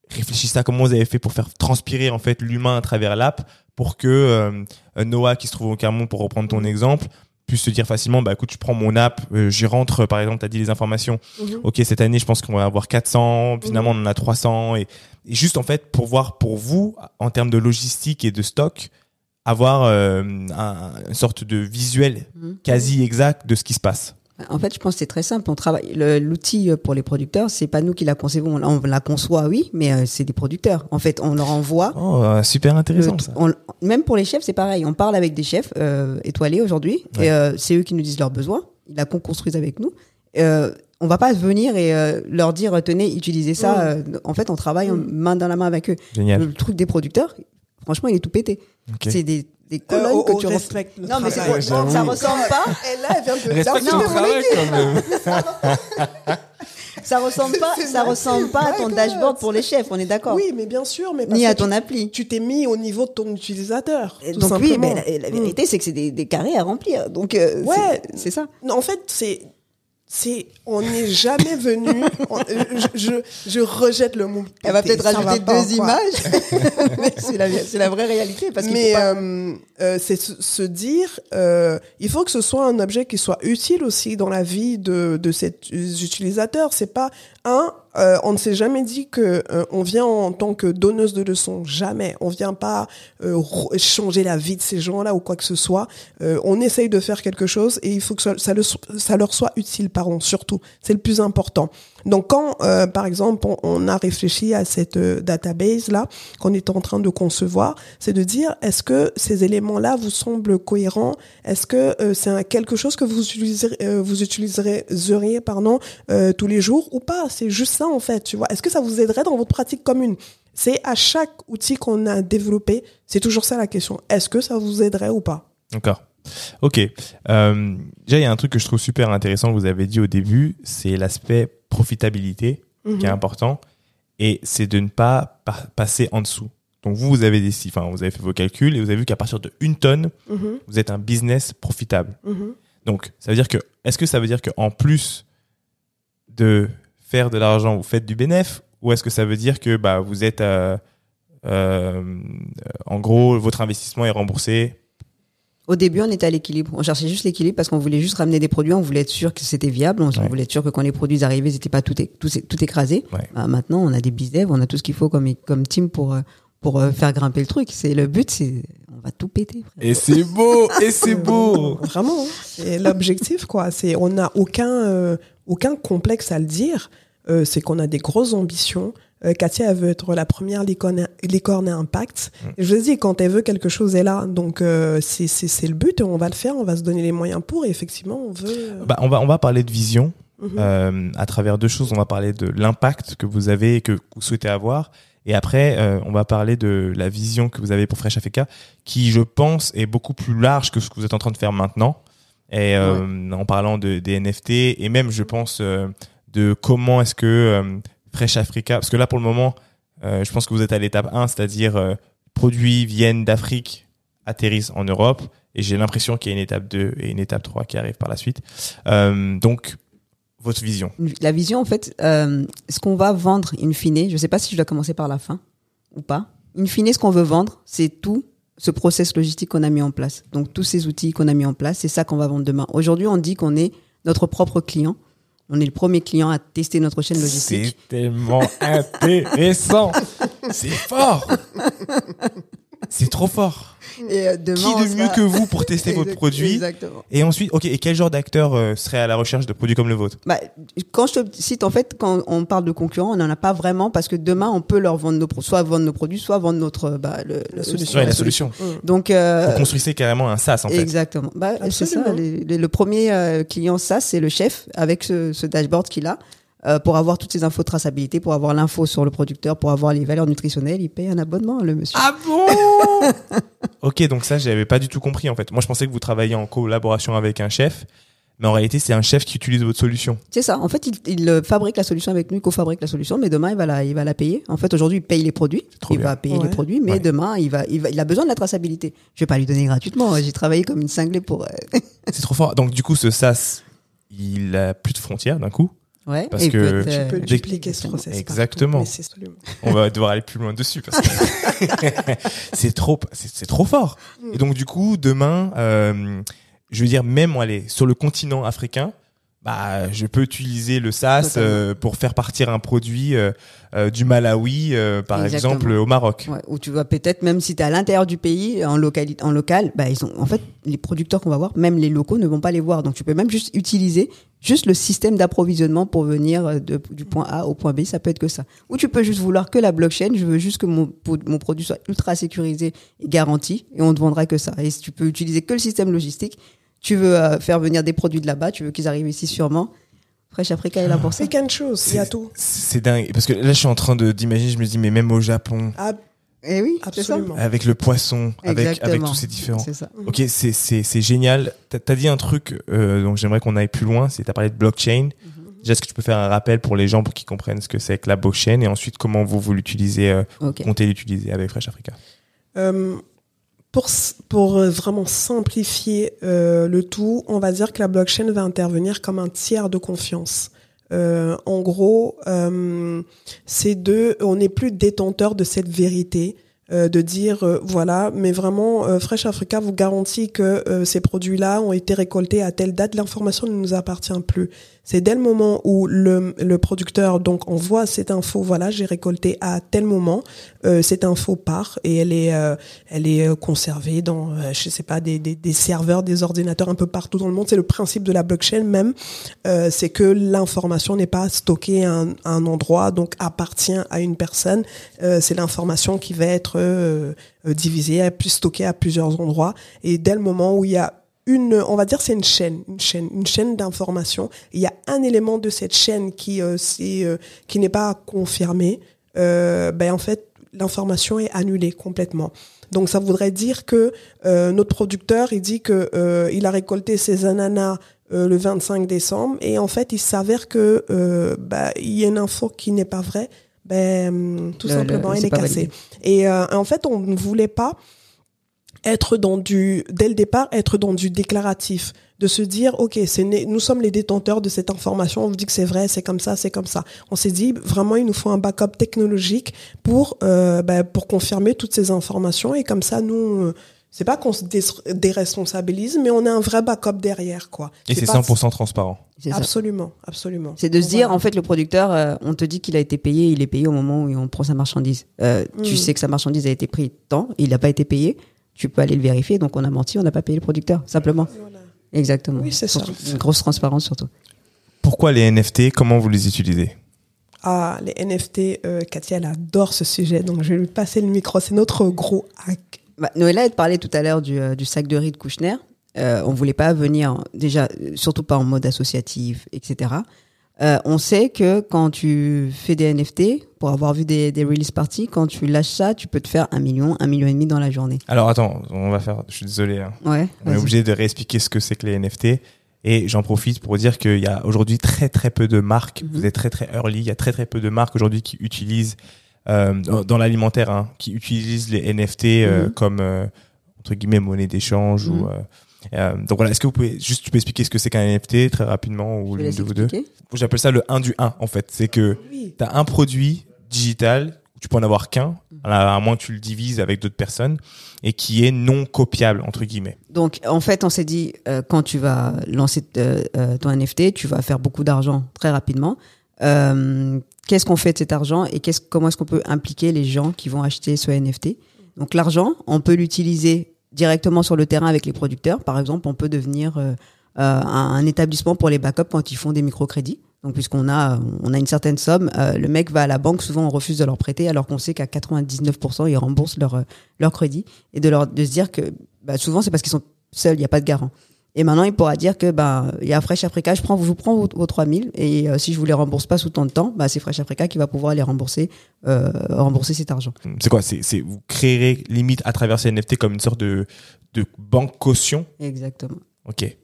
réfléchi ça, comment vous avez fait pour faire transpirer en fait l'humain à travers l'app pour que euh, Noah qui se trouve au Cameroun pour reprendre ton exemple puisse se dire facilement bah écoute je prends mon app euh, j'y rentre par exemple tu as dit les informations Mhm. ok cette année je pense qu'on va avoir 400 finalement on en a 300 et, et juste en fait pour voir pour vous en termes de logistique et de stock avoir euh, un- une sorte de visuel Mhm. quasi exact de ce qui se passe En fait, je pense que c'est très simple. On travaille le- l'outil euh, pour les producteurs, c'est pas nous qui la concevons, on, on la conçoit, oui, mais euh, c'est des producteurs. En fait, on leur envoie. oh euh, super intéressant le- ça on- même pour les chefs, c'est pareil. On parle avec des chefs euh, étoilés aujourd'hui, Ouais. et euh, c'est eux qui nous disent leurs besoins. Ils la construisent avec nous. Euh, on va pas venir et euh, leur dire tenez, utilisez ça. Euh, en fait, on travaille en- main dans la main avec eux. génial Le truc des producteurs, franchement, il est tout pété. Ok. C'est des, des Euh, colonnes au- que au tu re- respect le Non, mais travail. non, ça ressemble pas. <laughs> Et là, elle vient de Respecte c'est travail quand même. <laughs> Ça ressemble pas. Ça ressemble pas à ton dashboard pour les chefs. On est d'accord. Oui, mais bien sûr, mais parce Ni que à ton tu- appli. Tu t'es mis au niveau de ton utilisateur. Et tout Donc oui, simplement. mais la, la vérité, c'est que c'est des, des carrés à remplir. Donc euh, Ouais. c'est- ça. Non, en fait, c'est c'est on n'est jamais venu. <laughs> on- je, je je rejette le mot. Elle va peut-être rajouter va deux images, <laughs> mais c'est la, c'est la vraie réalité parce Mais pas- euh, euh, c'est se, se dire, euh, il faut que ce soit un objet qui soit utile aussi dans la vie de, de cet utilisateurs. C'est pas un, Euh, on ne s'est jamais dit que euh, on vient en tant que donneuse de leçons, jamais. On vient pas euh, changer la vie de ces gens-là ou quoi que ce soit. On essaye de faire quelque chose et il faut que ça, ça le- ça leur soit utile, pardon, surtout. C'est le plus important. Donc quand, par exemple, on, a réfléchi à cette euh, database là qu'on est en train de concevoir, c'est de dire est-ce que ces éléments-là vous semblent cohérents? Est-ce que c'est quelque chose que vous utiliserez, vous euh, tous les jours ou pas? C'est juste ça en fait, tu vois. Est-ce que ça vous aiderait dans votre pratique commune? C'est à chaque outil qu'on a développé, c'est toujours ça la question. Est-ce que ça vous aiderait ou pas? D'accord. Ok. Euh, déjà, il y a un truc que je trouve super intéressant que vous avez dit au début, c'est l'aspect profitabilité qui est Mhm. important, et c'est de ne pas passer en dessous. Donc vous, vous avez des, enfin, vous avez fait vos calculs et vous avez vu qu'à partir de une tonne, Mhm, vous êtes un business profitable. mhm. Donc, ça veut dire que, est-ce que ça veut dire qu'en plus de faire de l'argent, vous faites du bénéf, ou est-ce que ça veut dire que bah vous êtes, euh, euh, en gros, votre investissement est remboursé? Au début, on était à l'équilibre. On cherchait juste l'équilibre parce qu'on voulait juste ramener des produits. On voulait être sûr que c'était viable. On Ouais. voulait être sûr que quand les produits arrivaient, ils n'étaient pas tout, tout, tout écrasé. Ouais. Bah, maintenant, on a des bizdev, on a tout ce qu'il faut comme, comme team pour, euh, pour faire grimper le truc. C'est le but, c'est on va tout péter. frère. Et c'est beau, et c'est <laughs> beau. Vraiment, hein. c'est l'objectif quoi. C'est on n'a aucun euh, aucun complexe à le dire. Euh, c'est qu'on a des grosses ambitions. Euh, Katia elle veut être la première licorne, licorne à impact. Et je vous dit quand elle veut quelque chose elle est là. Donc euh, c'est c'est c'est le but. et On va le faire. On va se donner les moyens pour. Et effectivement, on veut. euh, Bah, on va, on va parler de vision. mhm. euh, à travers deux choses. On va parler de l'impact que vous avez et que vous souhaitez avoir. Et après, euh, on va parler de la vision que vous avez pour Fresh Africa, qui, je pense, est beaucoup plus large que ce que vous êtes en train de faire maintenant. Et euh, en parlant de, des NFT, et même, je pense, euh, de comment est-ce que euh, Fresh Africa, parce que là, pour le moment, euh, je pense que vous êtes à l'étape 1, c'est-à-dire euh, produits viennent d'Afrique, atterrissent en Europe, et j'ai l'impression qu'il y a une étape 2 et une étape 3 qui arrive par la suite. Euh, donc, votre vision. La vision, en fait, euh, ce qu'on va vendre in fine, je ne sais pas si je dois commencer par la fin ou pas. In fine, ce qu'on veut vendre, c'est tout ce process logistique qu'on a mis en place. Donc, tous ces outils qu'on a mis en place, c'est ça qu'on va vendre demain. Aujourd'hui, on dit qu'on est notre propre client. On est le premier client à tester notre chaîne logistique. C'est tellement intéressant. <laughs> C'est fort. C'est trop fort. Et euh, demain, Qui de mieux sera- que vous pour <laughs> tester votre produit Exactement. Et ensuite, ok, et quel genre d'acteur euh, serait à la recherche de produits comme le vôtre? Bah, quand je te cite, en fait, quand on parle de concurrents, on n'en a pas vraiment parce que demain, on peut leur vendre nos, pro- soit vendre nos produits, soit vendre notre, bah, le, La solution. Ouais, la solution. Donc, euh, Vous construisez carrément un SaaS en fait. Exactement. Bah, c'est ça. Absolument. les- les- le premier euh, client, ça, c'est le chef avec ce, ce dashboard qu'il a euh, pour avoir toutes ces infos de traçabilité, pour avoir l'info sur le producteur, pour avoir les valeurs nutritionnelles. Il paye un abonnement, le monsieur. Ah bon <laughs> Ok, donc ça, j'avais pas du tout compris en fait. Moi, je pensais que vous travailliez en collaboration avec un chef, mais en réalité, c'est un chef qui utilise votre solution. C'est ça. En fait, il, il euh, fabrique la solution avec nous, il co-fabrique la solution, mais demain, il va la, il va la payer. En fait, aujourd'hui, il paye les produits. trop Il bien. va payer Ouais. les produits, mais Ouais. demain, il va, il va, il a besoin de la traçabilité. Je vais pas lui donner gratuitement. J'ai travaillé comme une cinglée pour. euh, C'est trop fort. Donc du coup, ce SaaS, il a plus de frontières d'un coup. Ouais. Parce Et que peut être, tu euh, peux dupliquer ce process. Exactement. On va devoir aller plus loin dessus parce que <laughs> c'est trop, c'est trop fort. Et donc du coup, demain, euh, je veux dire, même aller sur le continent africain, bah, je peux utiliser le SaaS Totalement. euh, pour faire partir un produit euh, euh, du Malawi, euh, par Exactement. exemple, au Maroc. Ouais, ou tu vas peut-être même si tu es à l'intérieur du pays en local en local bah ils ont en fait les producteurs qu'on va voir même les locaux ne vont pas les voir donc tu peux même juste utiliser juste le système d'approvisionnement pour venir euh, de- du point A au point B ça peut être que ça. Ou tu peux juste vouloir que la blockchain je veux juste que mon produit soit ultra sécurisé et garanti et on te vendra que ça. Et si tu peux utiliser que le système logistique tu veux euh, faire venir des produits de là-bas tu veux qu'ils arrivent ici sûrement. Fresh Africa est là pour ça. C'est qu'une chose, il y a tout. C'est dingue. Parce que là, je suis en train de d'imaginer, je me dis, mais même au Japon, Ah, et oui c'est ça absolument. avec le poisson, avec avec tous ces différents. c'est ça Ok, c'est c'est c'est génial. T'as as dit un truc, euh, donc j'aimerais qu'on aille plus loin. C'est t'as parlé de blockchain. Déjà, est-ce que tu peux faire un rappel pour les gens pour qu'ils comprennent ce que c'est que la blockchain et ensuite comment vous vous l'utilisez, euh, ok comptez l'utiliser avec Fresh Africa? Euh, pour, pour euh, vraiment simplifier euh, le tout, on va dire que la blockchain va intervenir comme un tiers de confiance. Euh, en gros, euh, c'est de, on n'est plus détenteur de cette vérité, euh, de dire voilà, mais vraiment, euh, Fresh Africa vous garantit que ces produits-là ont été récoltés à telle date. L'information ne nous appartient plus. C'est dès le moment où le, le producteur donc envoie cette info, voilà, j'ai récolté à tel moment, euh, cette info part et elle est euh, elle est euh, conservée dans euh, je sais pas des, des, des serveurs, des ordinateurs un peu partout dans le monde. C'est le principe de la blockchain même, euh, c'est que l'information n'est pas stockée à un, à un endroit donc appartient à une personne. Euh, c'est l'information qui va être divisée, puis stockée à plusieurs endroits et dès le moment où il y a une, on va dire c'est une chaîne, une chaîne, une chaîne d'information. Il y a un élément de cette chaîne qui euh, c'est, euh, qui n'est pas confirmé. Euh, ben en fait l'information est annulée complètement. Donc ça voudrait dire que euh, notre producteur il dit que euh, il a récolté ses ananas euh, le 25 décembre et en fait il s'avère que euh, bah, il y a une info qui n'est pas vraie. Ben tout Le- le- simplement elle est cassée. validé. Et euh, en fait on ne voulait pas être dans du dès le départ être dans du déclaratif de se dire ok c'est né- nous sommes les détenteurs de cette information on vous dit que c'est vrai c'est comme ça c'est comme ça on s'est dit vraiment il nous faut un backup technologique pour euh, ben, pour confirmer toutes ces informations et comme ça nous euh, c'est pas qu'on se dé- déresponsabilise mais on a un vrai backup derrière quoi Et c'est pas- 100% transparent. C'est ça. absolument absolument C'est de se dire, Voilà. en fait, le producteur, euh, on te dit qu'il a été payé, il est payé au moment où on prend sa marchandise. Euh, Tu Mm. sais que sa marchandise a été prise tant, il n'a pas été payé, tu peux aller le vérifier, donc on a menti, on n'a pas payé le producteur, simplement. Voilà. Exactement. Oui, c'est ça. Une grosse transparence surtout. Pourquoi les NFT Comment vous les utilisez? Ah, les NFT, euh, Katia, elle adore ce sujet, donc je vais lui passer le micro. C'est notre gros hack. Bah, Noëlla, elle parlait tout à l'heure du, euh, du sac de riz de Kouchner. Euh, on voulait pas venir, déjà, euh, surtout pas en mode associatif, etc. Euh, on sait que quand tu fais des NFT, pour avoir vu des, des release parties, quand tu lâches ça, tu peux te faire un million, un million et demi dans la journée. Alors attends, on va faire. Je suis désolé. hein. Ouais. On est obligé de réexpliquer ce que c'est que les NFT. Et j'en profite pour dire qu'il y a aujourd'hui très très peu de marques. Mhm. Vous êtes très très early. Il y a très très peu de marques aujourd'hui qui utilisent euh, dans l'alimentaire, hein, qui utilisent les NFT euh, Mhm. comme entre guillemets monnaie d'échange Mhm. ou. Euh, donc voilà, est-ce que vous pouvez juste tu peux expliquer ce que c'est qu'un NFT très rapidement ou l'une de vous deux. J'appelle ça le 1 du 1 en fait. C'est que Oui. tu as un produit digital, tu peux en avoir qu'un, à moins que tu le divises avec d'autres personnes, et qui est non copiable, entre guillemets. Donc, en fait, on s'est dit, euh, quand tu vas lancer euh, ton NFT, tu vas faire beaucoup d'argent très rapidement. Qu'est-ce qu'on fait de cet argent et qu'est-ce, comment est-ce qu'on peut impliquer les gens qui vont acheter ce NFT Donc, l'argent, on peut l'utiliser directement sur le terrain avec les producteurs. Par exemple, on peut devenir euh, euh, un, établissement pour les backups quand ils font des microcrédits. Donc, puisqu'on a, on a une certaine somme, euh, le mec va à la banque, souvent on refuse de leur prêter, alors qu'on sait qu'à 99%, ils remboursent leur, leur crédit. Et de, leur, de se dire que bah, souvent, c'est parce qu'ils sont seuls, il n'y a pas de garant. Et maintenant, il pourra dire que bah, il y a Fresh Africa, je, prends, je vous prends vos, vos 3000 et euh, si je vous les rembourse pas sous tant de temps, bah, c'est Fresh Africa qui va pouvoir les rembourser, euh, rembourser cet argent. C'est quoi? C'est vous créerez limite à travers ces NFT comme une sorte de de banque caution? Exactement. Ok,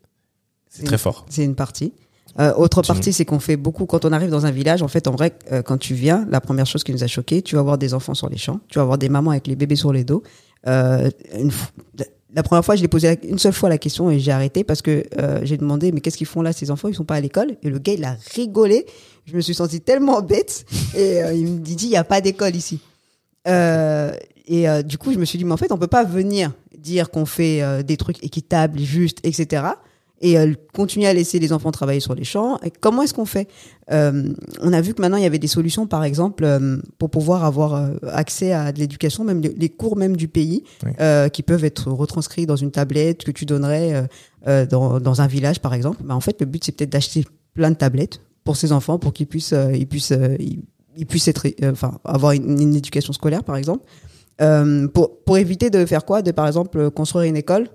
c'est très fort. C'est une partie. Euh, autre partie, c'est qu'on fait beaucoup quand on arrive dans un village. En fait, en vrai, euh, quand tu viens, la première chose qui nous a choqué, tu vas voir des enfants sur les champs, tu vas voir des mamans avec les bébés sur les dos. Euh, une la première fois, je l'ai posé une seule fois la question et j'ai arrêté parce que euh, j'ai demandé mais qu'est-ce qu'ils font là ces enfants? Ils sont pas à l'école Et le gars il a rigolé. Je me suis sentie tellement bête et euh, il me dit il y a pas d'école ici. Euh, et du coup, je me suis dit, mais en fait, on peut pas venir dire qu'on fait des trucs équitables, justes, etc. Et euh, continuer à laisser les enfants travailler sur les champs. Et comment est-ce qu'on fait? Euh, On a vu que maintenant, il y avait des solutions, par exemple, euh, pour pouvoir avoir accès à de l'éducation, même les- cours même du pays, Oui. qui peuvent être retranscrits dans une tablette que tu donnerais dans, dans un village, par exemple. Bah, en fait, le but, c'est peut-être d'acheter plein de tablettes pour ces enfants, pour qu'ils puissent, ils puissent, ils, ils puissent être, enfin, avoir une, une éducation scolaire, par exemple. Pour, pour éviter de faire quoi? De par exemple construire une école,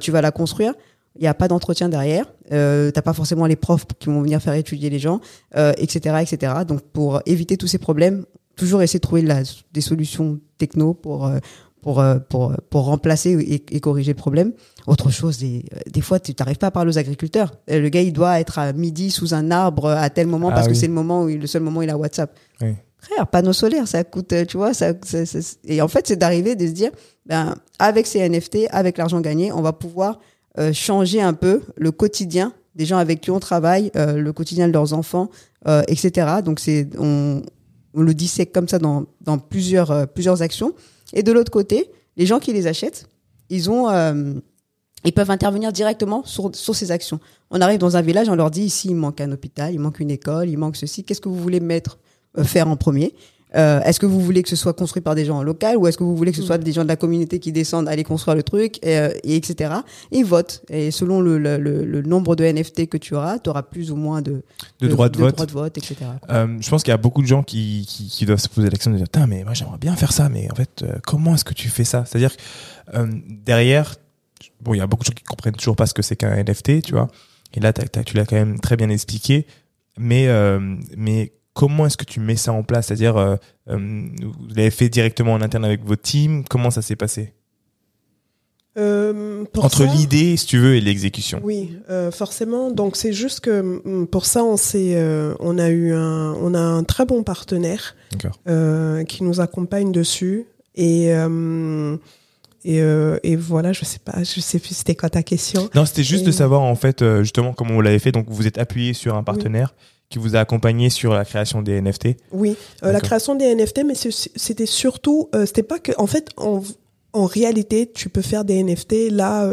tu vas la construire, il n'y a pas d'entretien derrière, euh, t'as pas forcément les profs qui vont venir faire étudier les gens, euh, etc., etc. Donc pour éviter tous ces problèmes, toujours essayer de trouver la- des solutions techno pour euh, pour euh, pour pour remplacer et, et corriger le problème. Autre chose, des, euh, des fois tu n'arrives pas à parler aux agriculteurs. Euh, Le gars il doit être à midi sous un arbre à tel moment Ah parce oui. que c'est le moment où il- le seul moment où il a WhatsApp. Oui. Frère, panneau solaire, ça coûte, euh, tu vois, ça, ça- ça- et en fait, c'est d'arriver, de se dire, ben, avec ces NFT, avec l'argent gagné, on va pouvoir euh, changer un peu le quotidien des gens avec qui on travaille, euh, le quotidien de leurs enfants, euh, etc. Donc c'est, on, on le dissèque comme ça dans, dans plusieurs, plusieurs actions. Et de l'autre côté, les gens qui les achètent, ils ont, Ils peuvent intervenir directement sur, sur ces actions. On arrive dans un village, on leur dit ici il manque un hôpital, il manque une école, il manque ceci. Qu'est-ce que vous voulez mettre faire en premier? Euh, Est-ce que vous voulez que ce soit construit par des gens locaux ou est-ce que vous voulez que ce soit des gens de la communauté qui descendent aller construire le truc et, euh, et etc. Et votent. Et selon le, le, le, le nombre de NFT que tu auras, tu auras plus ou moins de, De droit de vote. droits de vote, etc. Euh, je pense qu'il y a beaucoup de gens qui, qui, qui doivent se poser la question de dire mais moi j'aimerais bien faire ça, mais en fait, euh, comment est-ce que tu fais ça? C'est-à-dire que euh, derrière, bon, il y a beaucoup de gens qui comprennent toujours pas ce que c'est qu'un NFT, tu vois. Et là, t'as- tu l'as quand même très bien expliqué. Mais, euh, mais comment est-ce que tu mets ça en place? C'est-à-dire, euh, euh, vous l'avez fait directement en interne avec votre team Comment ça s'est passé? Euh, Entre ça- l'idée, si tu veux, et l'exécution. Oui, euh, forcément. Donc c'est juste que mm, pour ça, on euh, on a eu un, on a un très bon partenaire qui nous accompagne dessus et et, euh, et voilà. Je sais pas, je sais plus c'était quoi ta question. Non, c'était juste Et- de savoir en fait euh, justement comment vous l'avez fait. Donc vous êtes appuyé sur un partenaire qui vous a accompagné sur la création des NFT. Oui, euh, la création des NFT, mais c'était surtout, euh, c'était pas que, en fait, en, en réalité, tu peux faire des NFT là.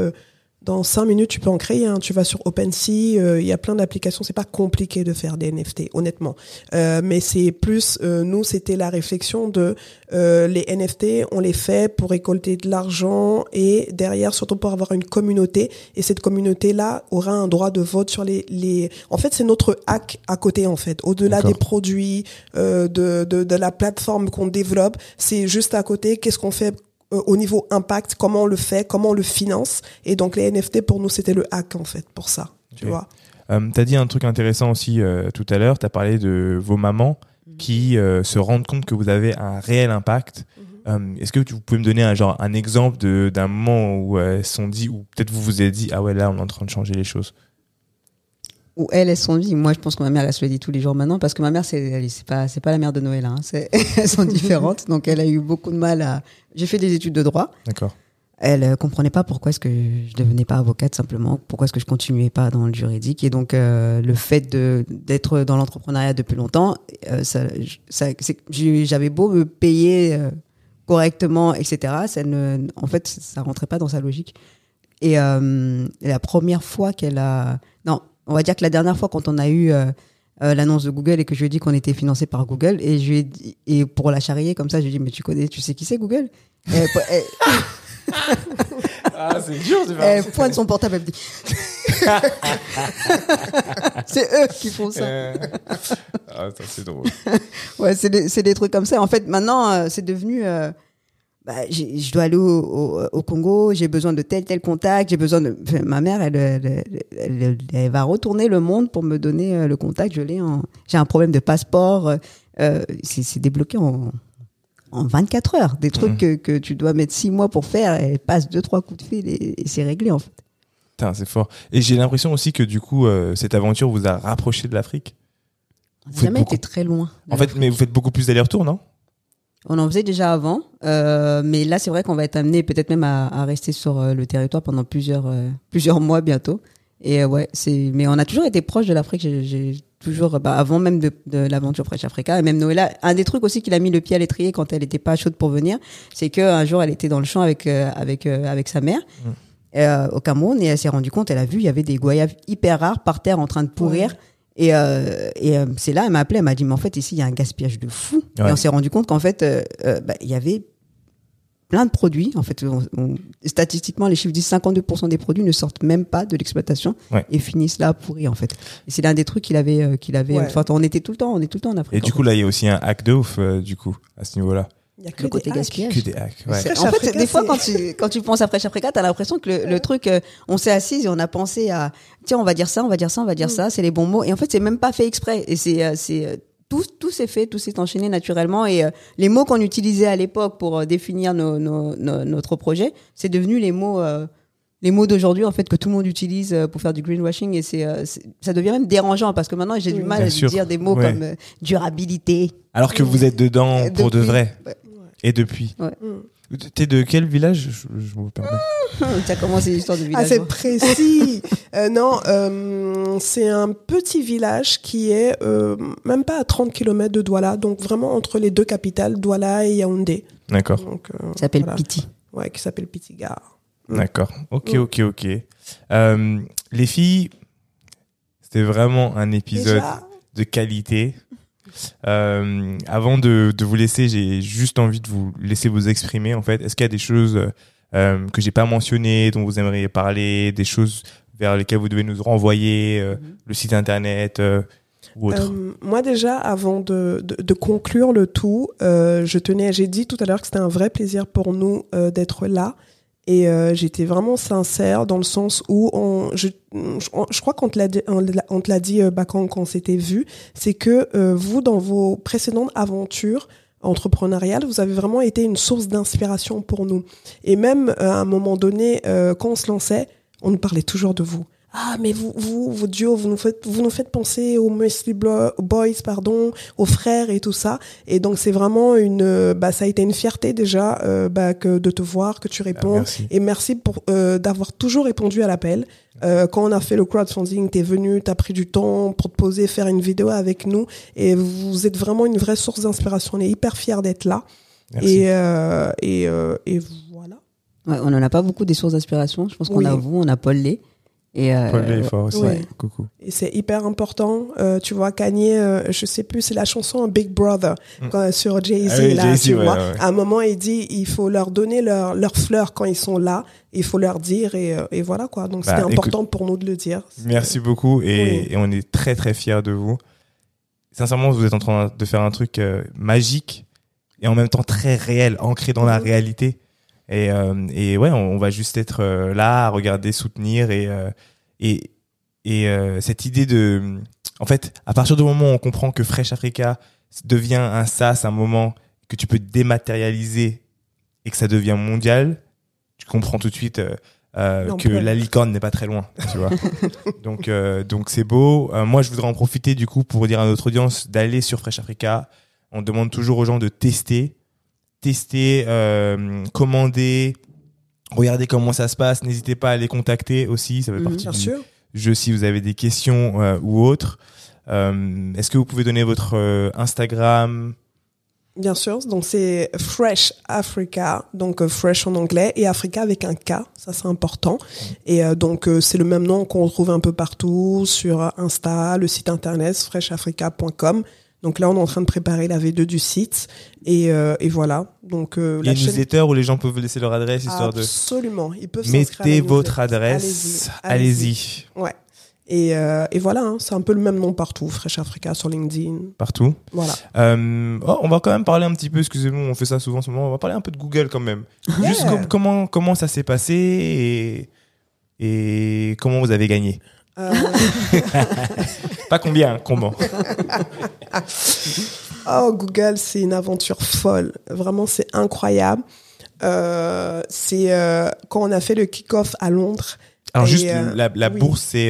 Dans cinq minutes, tu peux en créer. un. Tu vas sur OpenSea, euh, il y a plein d'applications. C'est pas compliqué de faire des NFT, honnêtement. Euh, mais c'est plus, euh, nous, c'était la réflexion de euh, les NFT, on les fait pour récolter de l'argent et derrière, surtout pour avoir une communauté. Et cette communauté-là aura un droit de vote sur les. les... En fait, c'est notre hack à côté, en fait. Au-delà des produits, euh, de, de, de la plateforme qu'on développe, c'est juste à côté. Qu'est-ce qu'on fait euh, au niveau impact, comment on le fait, comment on le finance. Et donc les NFT pour nous c'était le hack en fait pour ça, tu vois. Euh, tu as dit un truc intéressant aussi euh, tout à l'heure. Tu as parlé de vos mamans qui euh, se rendent compte que vous avez un réel impact. Euh, Est-ce que tu- vous pouvez me donner un, genre, un exemple d'un moment où elles se sont dit, ou peut-être vous vous êtes dit, ah ouais, là, on est en train de changer les choses? Ou elle, elles sont vie. Moi, je pense que ma mère, elle se le dit tous les jours maintenant, parce que ma mère, c'est, c'est pas, c'est pas la mère de Noël, hein. C'est, <laughs> elles sont différentes. Donc, elle a eu beaucoup de mal à. J'ai fait des études de droit. D'accord. Elle euh, comprenait pas pourquoi est-ce que je devenais pas avocate simplement, pourquoi est-ce que je continuais pas dans le juridique? Et donc, euh, le fait de d'être dans l'entrepreneuriat depuis longtemps, euh, ça, ça, j'avais beau me payer euh, correctement, etc. Ça ne, en fait, ça rentrait pas dans sa logique. Et euh, la première fois qu'elle a, on va dire que la dernière fois quand on a eu euh, euh, l'annonce de Google et que je lui ai dit qu'on était financé par Google et je lui ai dit, et pour la charrier comme ça, je lui ai dit mais tu connais, tu sais qui c'est Google? Elle- elle- <laughs> Ah, c'est dur de elle pointe son portable, elle me dit <laughs> c'est eux qui font ça. ah, ça, c'est drôle. <laughs> Ouais, c'est des, c'est des trucs comme ça. En fait, maintenant, euh, c'est devenu. Bah, je dois aller au, au, au Congo, j'ai besoin de tel tel contact, j'ai besoin de. enfin, ma mère, elle, elle, elle, elle- elle va retourner le monde pour me donner euh, le contact. Je l'ai. en- J'ai un problème de passeport. euh, euh, c'est débloqué en en 24 heures. Des trucs Mhm. que, que tu dois mettre 6 mois pour faire. Elle passe deux trois coups de fil et, et c'est réglé en fait. Putain, c'est fort. Et j'ai l'impression aussi que du coup, euh, cette aventure vous a rapproché de l'Afrique. On n'a jamais beaucoup- été très loin. En fait, mais vous faites beaucoup plus d'allers-retours, non? On en faisait déjà avant, euh, mais là c'est vrai qu'on va être amené peut-être même à, à rester sur euh, le territoire pendant plusieurs euh, plusieurs mois bientôt. Et euh, ouais, c'est mais on a toujours été proche de l'Afrique. J'ai- J'ai toujours bah, avant même de, de l'aventure Fresh Africa et même Noëlla. Un des trucs aussi qu'il a mis le pied à l'étrier quand elle était pas chaude pour venir, c'est que un jour elle était dans le champ avec euh, avec euh, avec sa mère. Mm. euh, au Cameroun et elle s'est rendue compte, elle a vu, il y avait des goyaves hyper rares par terre en train de pourrir. Et, euh, et euh, c'est là, elle m'a appelé, elle m'a dit, mais en fait, ici, il y a un gaspillage de fou. Ouais. Et on s'est rendu compte qu'en fait, euh, euh, bah, il y avait plein de produits. En fait, on- on- statistiquement, les chiffres disent 52% des produits ne sortent même pas de l'exploitation Ouais. et finissent là pourris, en fait. Et c'est l'un des trucs qu'il avait, euh, qu'il avait. Ouais. Enfin, on était tout le temps, on est tout le temps en Afrique. Et du coup, là, il y a aussi un hack de ouf, euh, du coup, à ce niveau-là. Il y a que le des côté hacks. gaspillage. Que des hacks, ouais. En fait, Africa, des fois, quand tu, quand tu penses à Fresh Africa, t'as l'impression que le, le truc, euh, on s'est assis et on a pensé à, tiens, on va dire ça, on va dire ça, on va dire Mm. ça, c'est les bons mots. Et en fait, c'est même pas fait exprès. Et c'est, euh, c'est, euh, tout, tout s'est fait, tout s'est enchaîné naturellement. Et euh, les mots qu'on utilisait à l'époque pour euh, définir nos, nos- nos- notre projet, c'est devenu les mots, euh, les mots d'aujourd'hui, en fait, que tout le monde utilise pour faire du greenwashing. Et c'est, ça devient même dérangeant parce que maintenant, j'ai du Oui. mal Bien à sûr. dire des mots Ouais. comme durabilité. Alors que vous êtes dedans pour de vrai. Ouais. Et depuis. Mm. T'es de quel village? Je, je me permets. <laughs> Ça commence l'histoire de Ah, village. c'est précis. Euh, non, euh, c'est un petit village qui est euh, même pas à 30 km de Douala, donc vraiment entre les deux capitales, Douala et Yaoundé. D'accord. Donc, euh, Ça s'appelle voilà. Piti. Ouais, qui s'appelle Pitigar. D'accord. Ok, Mm. ok, ok. Euh, les filles, c'était vraiment un épisode Déjà, de qualité. Euh, avant de, de vous laisser, j'ai juste envie de vous laisser vous exprimer. En fait, est-ce qu'il y a des choses euh, que j'ai pas mentionnées, dont vous aimeriez parler, des choses vers lesquelles vous devez nous renvoyer, euh, le site internet euh, ou autre? Moi déjà, avant de, de, de conclure le tout, je tenais, j'ai dit tout à l'heure que c'était un vrai plaisir pour nous d'être là. Et euh, j'étais vraiment sincère dans le sens où on, je, je, crois qu'on te l'a dit, on te l'a dit bah, quand, on s'était vu, c'est que euh, vous, dans vos précédentes aventures entrepreneuriales, vous avez vraiment été une source d'inspiration pour nous. Et même à un moment donné, quand on se lançait, on nous parlait toujours de vous. Ah, mais vous, vous, vos duos, vous nous faites, vous nous faites penser aux Blo- Boys, pardon, aux frères et tout ça. Et donc c'est vraiment une, euh, bah ça a été une fierté déjà, euh, bah que de te voir, que tu Ah, réponds. Merci. Et merci pour euh, d'avoir toujours répondu à l'appel. Euh, quand on a fait le crowdfunding, t'es venu, t'as pris du temps pour te poser, faire une vidéo avec nous, et vous êtes vraiment une vraie source d'inspiration. On est hyper fiers d'être là. Merci. Et euh, et euh, et voilà. Ouais, on en a pas beaucoup des sources d'inspiration. Je pense qu'on Oui. a vous, on a Paul Lé. Et euh, Paul Lé est fort aussi. ouais. Coucou. Et c'est hyper important. Euh, tu vois, Kanye, euh, je sais plus, c'est la chanson Big Brother Mm. quand, sur Jay-Z. Ah oui, là, Jay-Z, tu ouais, vois. ouais. À un moment, il dit il faut leur donner leur, leur fleur quand ils sont là. Il faut leur dire et, euh, et voilà quoi. Donc Bah, c'était important pour nous de le dire. Merci beaucoup et, Oui. et on est très très fiers de vous. Sincèrement, vous êtes en train de faire un truc euh, magique et en même temps très réel, ancré dans la Mhm. réalité. Et, euh, et ouais, on, on va juste être euh, là, à regarder, soutenir et euh, et et euh, cette idée de, en fait, à partir du moment où on comprend que Fresh Africa devient un SaaS, un moment que tu peux dématérialiser et que ça devient mondial, tu comprends tout de suite euh, que la licorne n'est pas très loin, tu vois. <laughs> donc euh, donc c'est beau. Euh, moi, je voudrais en profiter du coup pour dire à notre audience d'aller sur Fresh Africa. On demande toujours aux gens de tester, tester, euh, commander, regarder comment ça se passe. N'hésitez pas à les contacter aussi. Ça fait Mhm, partie Bien du sûr. jeu si vous avez des questions euh, ou autres. Euh, Est-ce que vous pouvez donner votre Instagram? Bien sûr. Donc c'est Fresh Africa. Donc Fresh en anglais et Africa avec un K. Ça c'est important. Et donc c'est le même nom qu'on retrouve un peu partout sur Insta, le site internet freshafrica.com. Donc là, on est en train de préparer la V2 du site. Et, euh, et voilà. Donc, euh, Il y a une chaîne- newsletter où les gens peuvent laisser leur adresse histoire de Absolument. Ils peuvent mettez votre adresse. Allez-y. Ouais. Et, euh, et voilà, hein, c'est un peu le même nom partout. Fresh Africa sur LinkedIn. partout. Voilà. Euh, oh, on va quand même parler un petit peu, excusez-nous, on fait ça souvent en ce moment, on va parler un peu de Google quand même. Juste com- comment, comment ça s'est passé et, et comment vous avez gagné? Euh, Pas combien, comment. <laughs> Oh, Google, c'est une aventure folle. Vraiment, c'est incroyable. Euh, c'est euh, quand on a fait le kick-off à Londres. Alors juste, la, la oui. bourse, c'est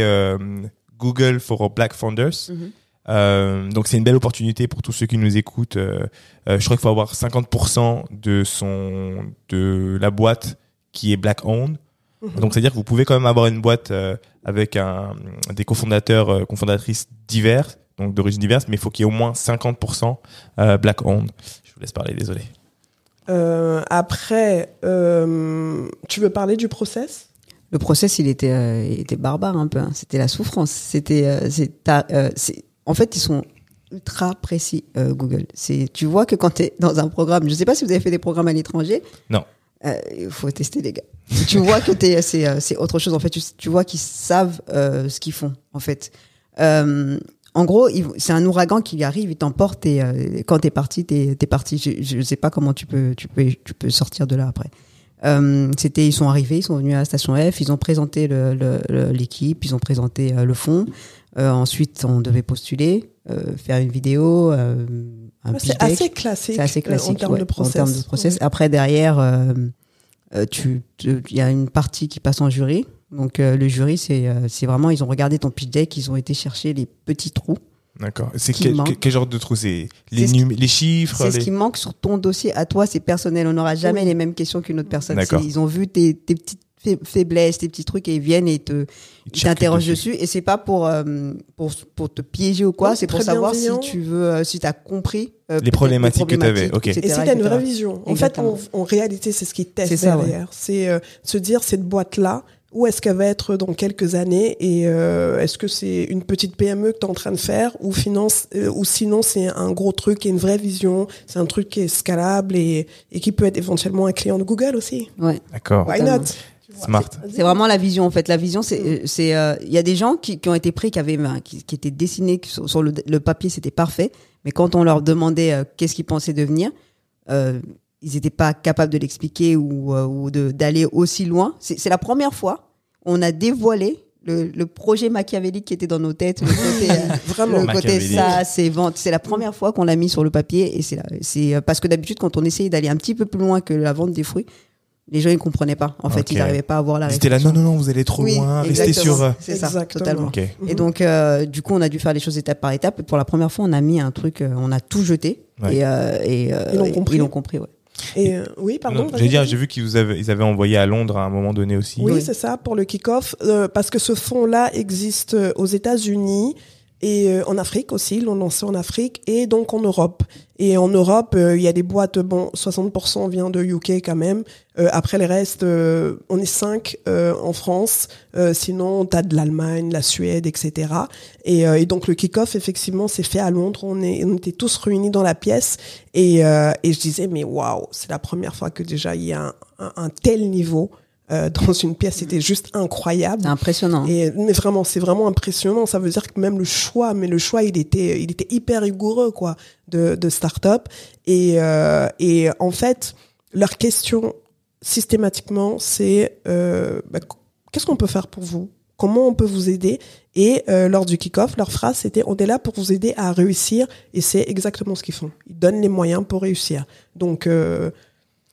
Google for Black Founders. Mhm. Donc c'est une belle opportunité pour tous ceux qui nous écoutent. Je crois qu'il faut avoir 50% de son de la boîte qui est black owned. Mhm. Donc c'est-à-dire que vous pouvez quand même avoir une boîte euh, avec un des cofondateurs euh, cofondatrices divers, donc d'origine diverse, mais il faut qu'il y ait au moins 50% euh, black owned. Je vous laisse parler, désolé. Euh, après, euh, tu veux parler du process? Le process, il était, euh, il était barbare un peu. hein. C'était la souffrance. C'était, euh, c'est, euh, en fait, ils sont ultra précis euh, Google. C'est, tu vois que quand tu es dans un programme, je sais pas si vous avez fait des programmes à l'étranger. Non. Euh, Il faut tester les gars. tu vois que t'es, c'est, euh, c'est autre chose. En fait, tu, tu vois qu'ils savent euh, ce qu'ils font. En fait, euh, en gros, c'est un ouragan qui arrive, il t'emporte et euh, quand t'es parti, t'es, t'es parti. Je, je sais pas comment tu peux, tu peux, tu peux sortir de là après. C'était, ils sont arrivés, ils sont venus à la station F, ils ont présenté l'équipe, ils ont présenté le fond. Ensuite, on devait postuler, faire une vidéo, un pitch C'est assez classique, C'est assez euh, en termes ouais, de process. En termes de process. Après, derrière, euh, euh, tu, tu- il y a une partie qui passe en jury. Donc, euh, le jury, c'est, euh, c'est vraiment, ils ont regardé ton pitch deck, ils ont été chercher les petits trous. D'accord. C'est quel, genre de trou C'est les, ce les chiffres C'est ce qui manque sur ton dossier. À toi, c'est personnel. On n'aura jamais Oui. les mêmes questions qu'une autre personne. Ils ont vu tes, tes petites faiblesses, tes petits trucs et ils viennent et te t'interrogent dessus. Et c'est pas pour, euh, pour pour te piéger ou quoi, Non, c'est pour savoir si tu veux, euh, si t'as compris euh, peut-être problématiques que t'avais, ok. Et si etc., t'as une vraie vision. En Exactement. fait, en, en réalité, c'est ce qui teste derrière. C'est euh, se dire cette boîte-là, où est-ce qu'elle va être dans quelques années et euh, est-ce que c'est une petite PME que tu es en train de faire ou finance euh, ou sinon c'est un gros truc et une vraie vision, c'est un truc qui est scalable et, et qui peut être éventuellement un client de Google aussi. Ouais. D'accord. Why Totalement. not Smart. C'est vraiment la vision en fait. La vision, c'est, euh, c'est, euh, il y a des gens qui, qui ont été pris, qui avaient, qui, qui étaient dessinés sur, sur le, le papier, c'était parfait. Mais quand on leur demandait euh, qu'est-ce qu'ils pensaient devenir, euh, ils n'étaient pas capables de l'expliquer ou, euh, ou de d'aller aussi loin. C'est, c'est la première fois on a dévoilé le, le projet machiavélique qui était dans nos têtes, le côté, <laughs> Vraiment. le côté ça, c'est vente. C'est la première fois qu'on l'a mis sur le papier et c'est, la- c'est euh, parce que d'habitude quand on essayait d'aller un petit peu plus loin que la vente des fruits, les gens ils comprenaient pas. En fait, ils n'arrivaient pas à voir la Ils étaient là, non, non, non, vous allez trop Oui, loin, restez sur. euh, C'est ça, Exactement. totalement. Et donc, euh, du coup, on a dû faire les choses étape par étape. Et pour la première fois, on a mis un truc, euh, on a tout jeté. Ouais. Et, euh, et euh, Ils l'ont compris. Ils l'ont compris, ouais. Et euh, oui, pardon. J'ai dire, j'ai vu qu'ils vous avaient, ils avaient envoyé à Londres à un moment donné aussi. Oui, Oui. c'est ça, pour le kick-off, euh, parce que ce fonds-là existe euh, aux États-Unis et euh, en Afrique aussi, ils l'ont lancé en Afrique et donc en Europe. Et en Europe, euh, il y a des boîtes, bon, 60% vient de UK quand même. Euh, après les restes, euh, on est cinq euh, en France. Sinon, t'as de l'Allemagne, la Suède, etc. Et, et donc le kick-off, effectivement, c'est fait à Londres. On, est, on était tous réunis dans la pièce et, et je disais, mais waouh, c'est la première fois que déjà il y a un, un tel niveau euh, dans une pièce. C'était juste incroyable. Impressionnant. Et, mais vraiment, c'est vraiment impressionnant. Ça veut dire que même le choix, mais le choix, il était, il était hyper rigoureux, quoi, de, de start-up. Et, euh, et en fait, leur question, systématiquement, c'est, euh, bah, qu'est-ce qu'on peut faire pour vous? Comment on peut vous aider? Et euh, lors du kick-off, leur phrase, c'était, on est là pour vous aider à réussir. Et c'est exactement ce qu'ils font. Ils donnent les moyens pour réussir. Donc, euh,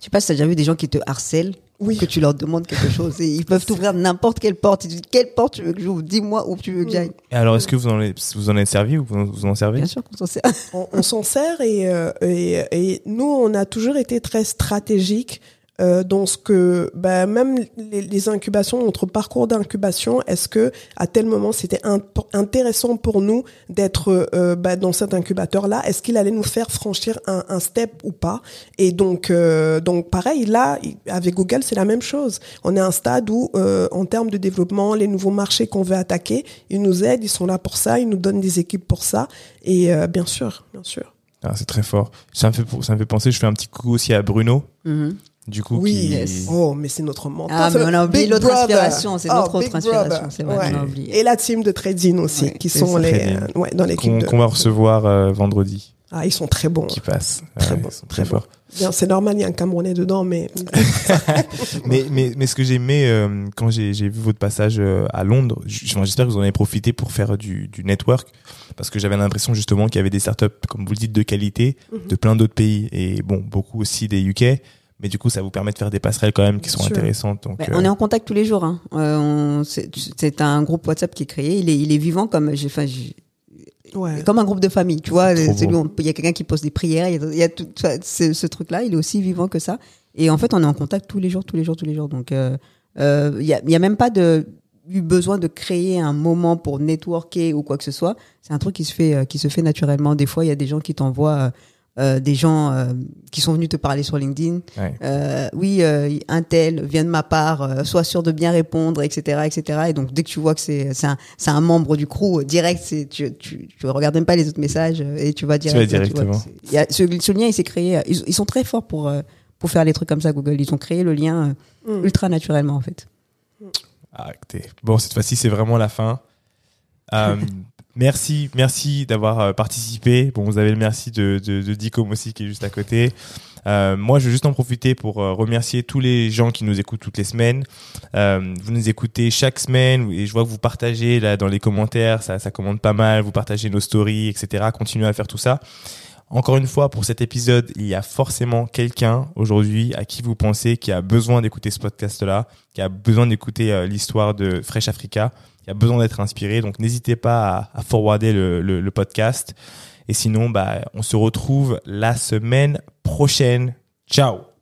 sais pas si t'as déjà vu des gens qui te harcèlent. Oui. Que tu leur demandes quelque chose. Et ils peuvent t'ouvrir n'importe quelle porte. Ils te disent, quelle porte tu veux que j'ouvre? Dis-moi où tu veux que j'aille. Et alors, est-ce que vous en, avez- vous en êtes servi ou vous, vous en servez? Bien sûr qu'on s'en sert. on, on s'en sert et, euh, et, et nous, on a toujours été très stratégique euh, dans ce que, bah, même les, les incubations, notre parcours d'incubation, est-ce que à tel moment c'était imp- intéressant pour nous d'être euh, bah, dans cet incubateur-là? Est-ce qu'il allait nous faire franchir un, un step ou pas? Et donc, euh, donc pareil, là, avec Google, c'est la même chose. On est à un stade où, euh, en termes de développement, les nouveaux marchés qu'on veut attaquer, ils nous aident, ils sont là pour ça, ils nous donnent des équipes pour ça. Et euh, bien sûr, bien sûr. Ah, C'est très fort. Ça me, fait, ça me fait penser, je fais un petit coucou aussi à Bruno, Mhm. Du coup, Oui, qui... yes. Oh, mais c'est notre mentor. Ah, mais on a oublié l'autre inspiration, c'est notre Oh, autre Big inspiration, c'est vrai, Ouais. on a oublié. Et la team de Trading aussi, Ouais, qui sont ça. les, euh, ouais, dans l'équipe qu'on de. va recevoir euh, vendredi, Ah, ils sont très bons. qui passe. Très Ouais, bon, ils sont très forts. Bien, c'est normal, il y a un Camerounais dedans, mais <laughs> mais, mais, mais ce que j'ai aimé euh, quand j'ai j'ai vu votre passage euh, à Londres, j'espère que vous en avez profité pour faire du, du network, parce que j'avais l'impression justement qu'il y avait des startups, comme vous le dites, de qualité, Mhm. de plein d'autres pays, et bon, beaucoup aussi des UK, mais du coup, ça vous permet de faire des passerelles quand même qui sont intéressantes. Donc, Ben, euh, On est en contact tous les jours. Hein. Euh, on- c'est c'est un groupe WhatsApp qui est créé. Il est, il est vivant comme j'ai, enfin, j'ai- ouais. comme un groupe de famille. Tu vois, il y a quelqu'un qui pose des prières. Il y a, il y a tout ce, ce truc-là. Il est aussi vivant que ça. Et en fait, on est en contact tous les jours, tous les jours, tous les jours. Donc, euh, euh, il y a, il y a même pas de eu besoin de créer un moment pour networker ou quoi que ce soit. C'est un truc qui se fait, euh, qui se fait naturellement. Des fois, il y a des gens qui t'envoient. Euh, des gens euh, qui sont venus te parler sur LinkedIn. Ouais. Euh, oui, euh, un tel vient de ma part, euh, sois sûr de bien répondre, etc., etc. Et donc dès que tu vois que c'est c'est un, c'est un membre du crew direct, c'est tu, tu tu regardes même pas les autres messages et tu vas direct. tu directement. il y a, ce, ce lien, il s'est créé. Ils, ils sont très forts pour pour faire les trucs comme ça, Google. Ils ont créé le lien Mm. ultra naturellement en fait. Ah, écoutez. Bon, cette fois-ci, c'est vraiment la fin. Euh, <laughs> merci, merci d'avoir euh, participé. Bon, vous avez le merci de, de, de Dicom aussi qui est juste à côté. Euh, moi, je veux juste en profiter pour euh, remercier tous les gens qui nous écoutent toutes les semaines. Euh, vous nous écoutez chaque semaine et je vois que vous partagez là dans les commentaires, ça, ça commande pas mal. Vous partagez nos stories, etc. Continuez à faire tout ça. Encore une fois, pour cet épisode, il y a forcément quelqu'un aujourd'hui à qui vous pensez qui a besoin d'écouter ce podcast-là, qui a besoin d'écouter euh, l'histoire de Fresh Africa, qui a besoin d'être inspiré. Donc, n'hésitez pas à, forwarder le podcast. Et sinon, bah, on se retrouve la semaine prochaine. Ciao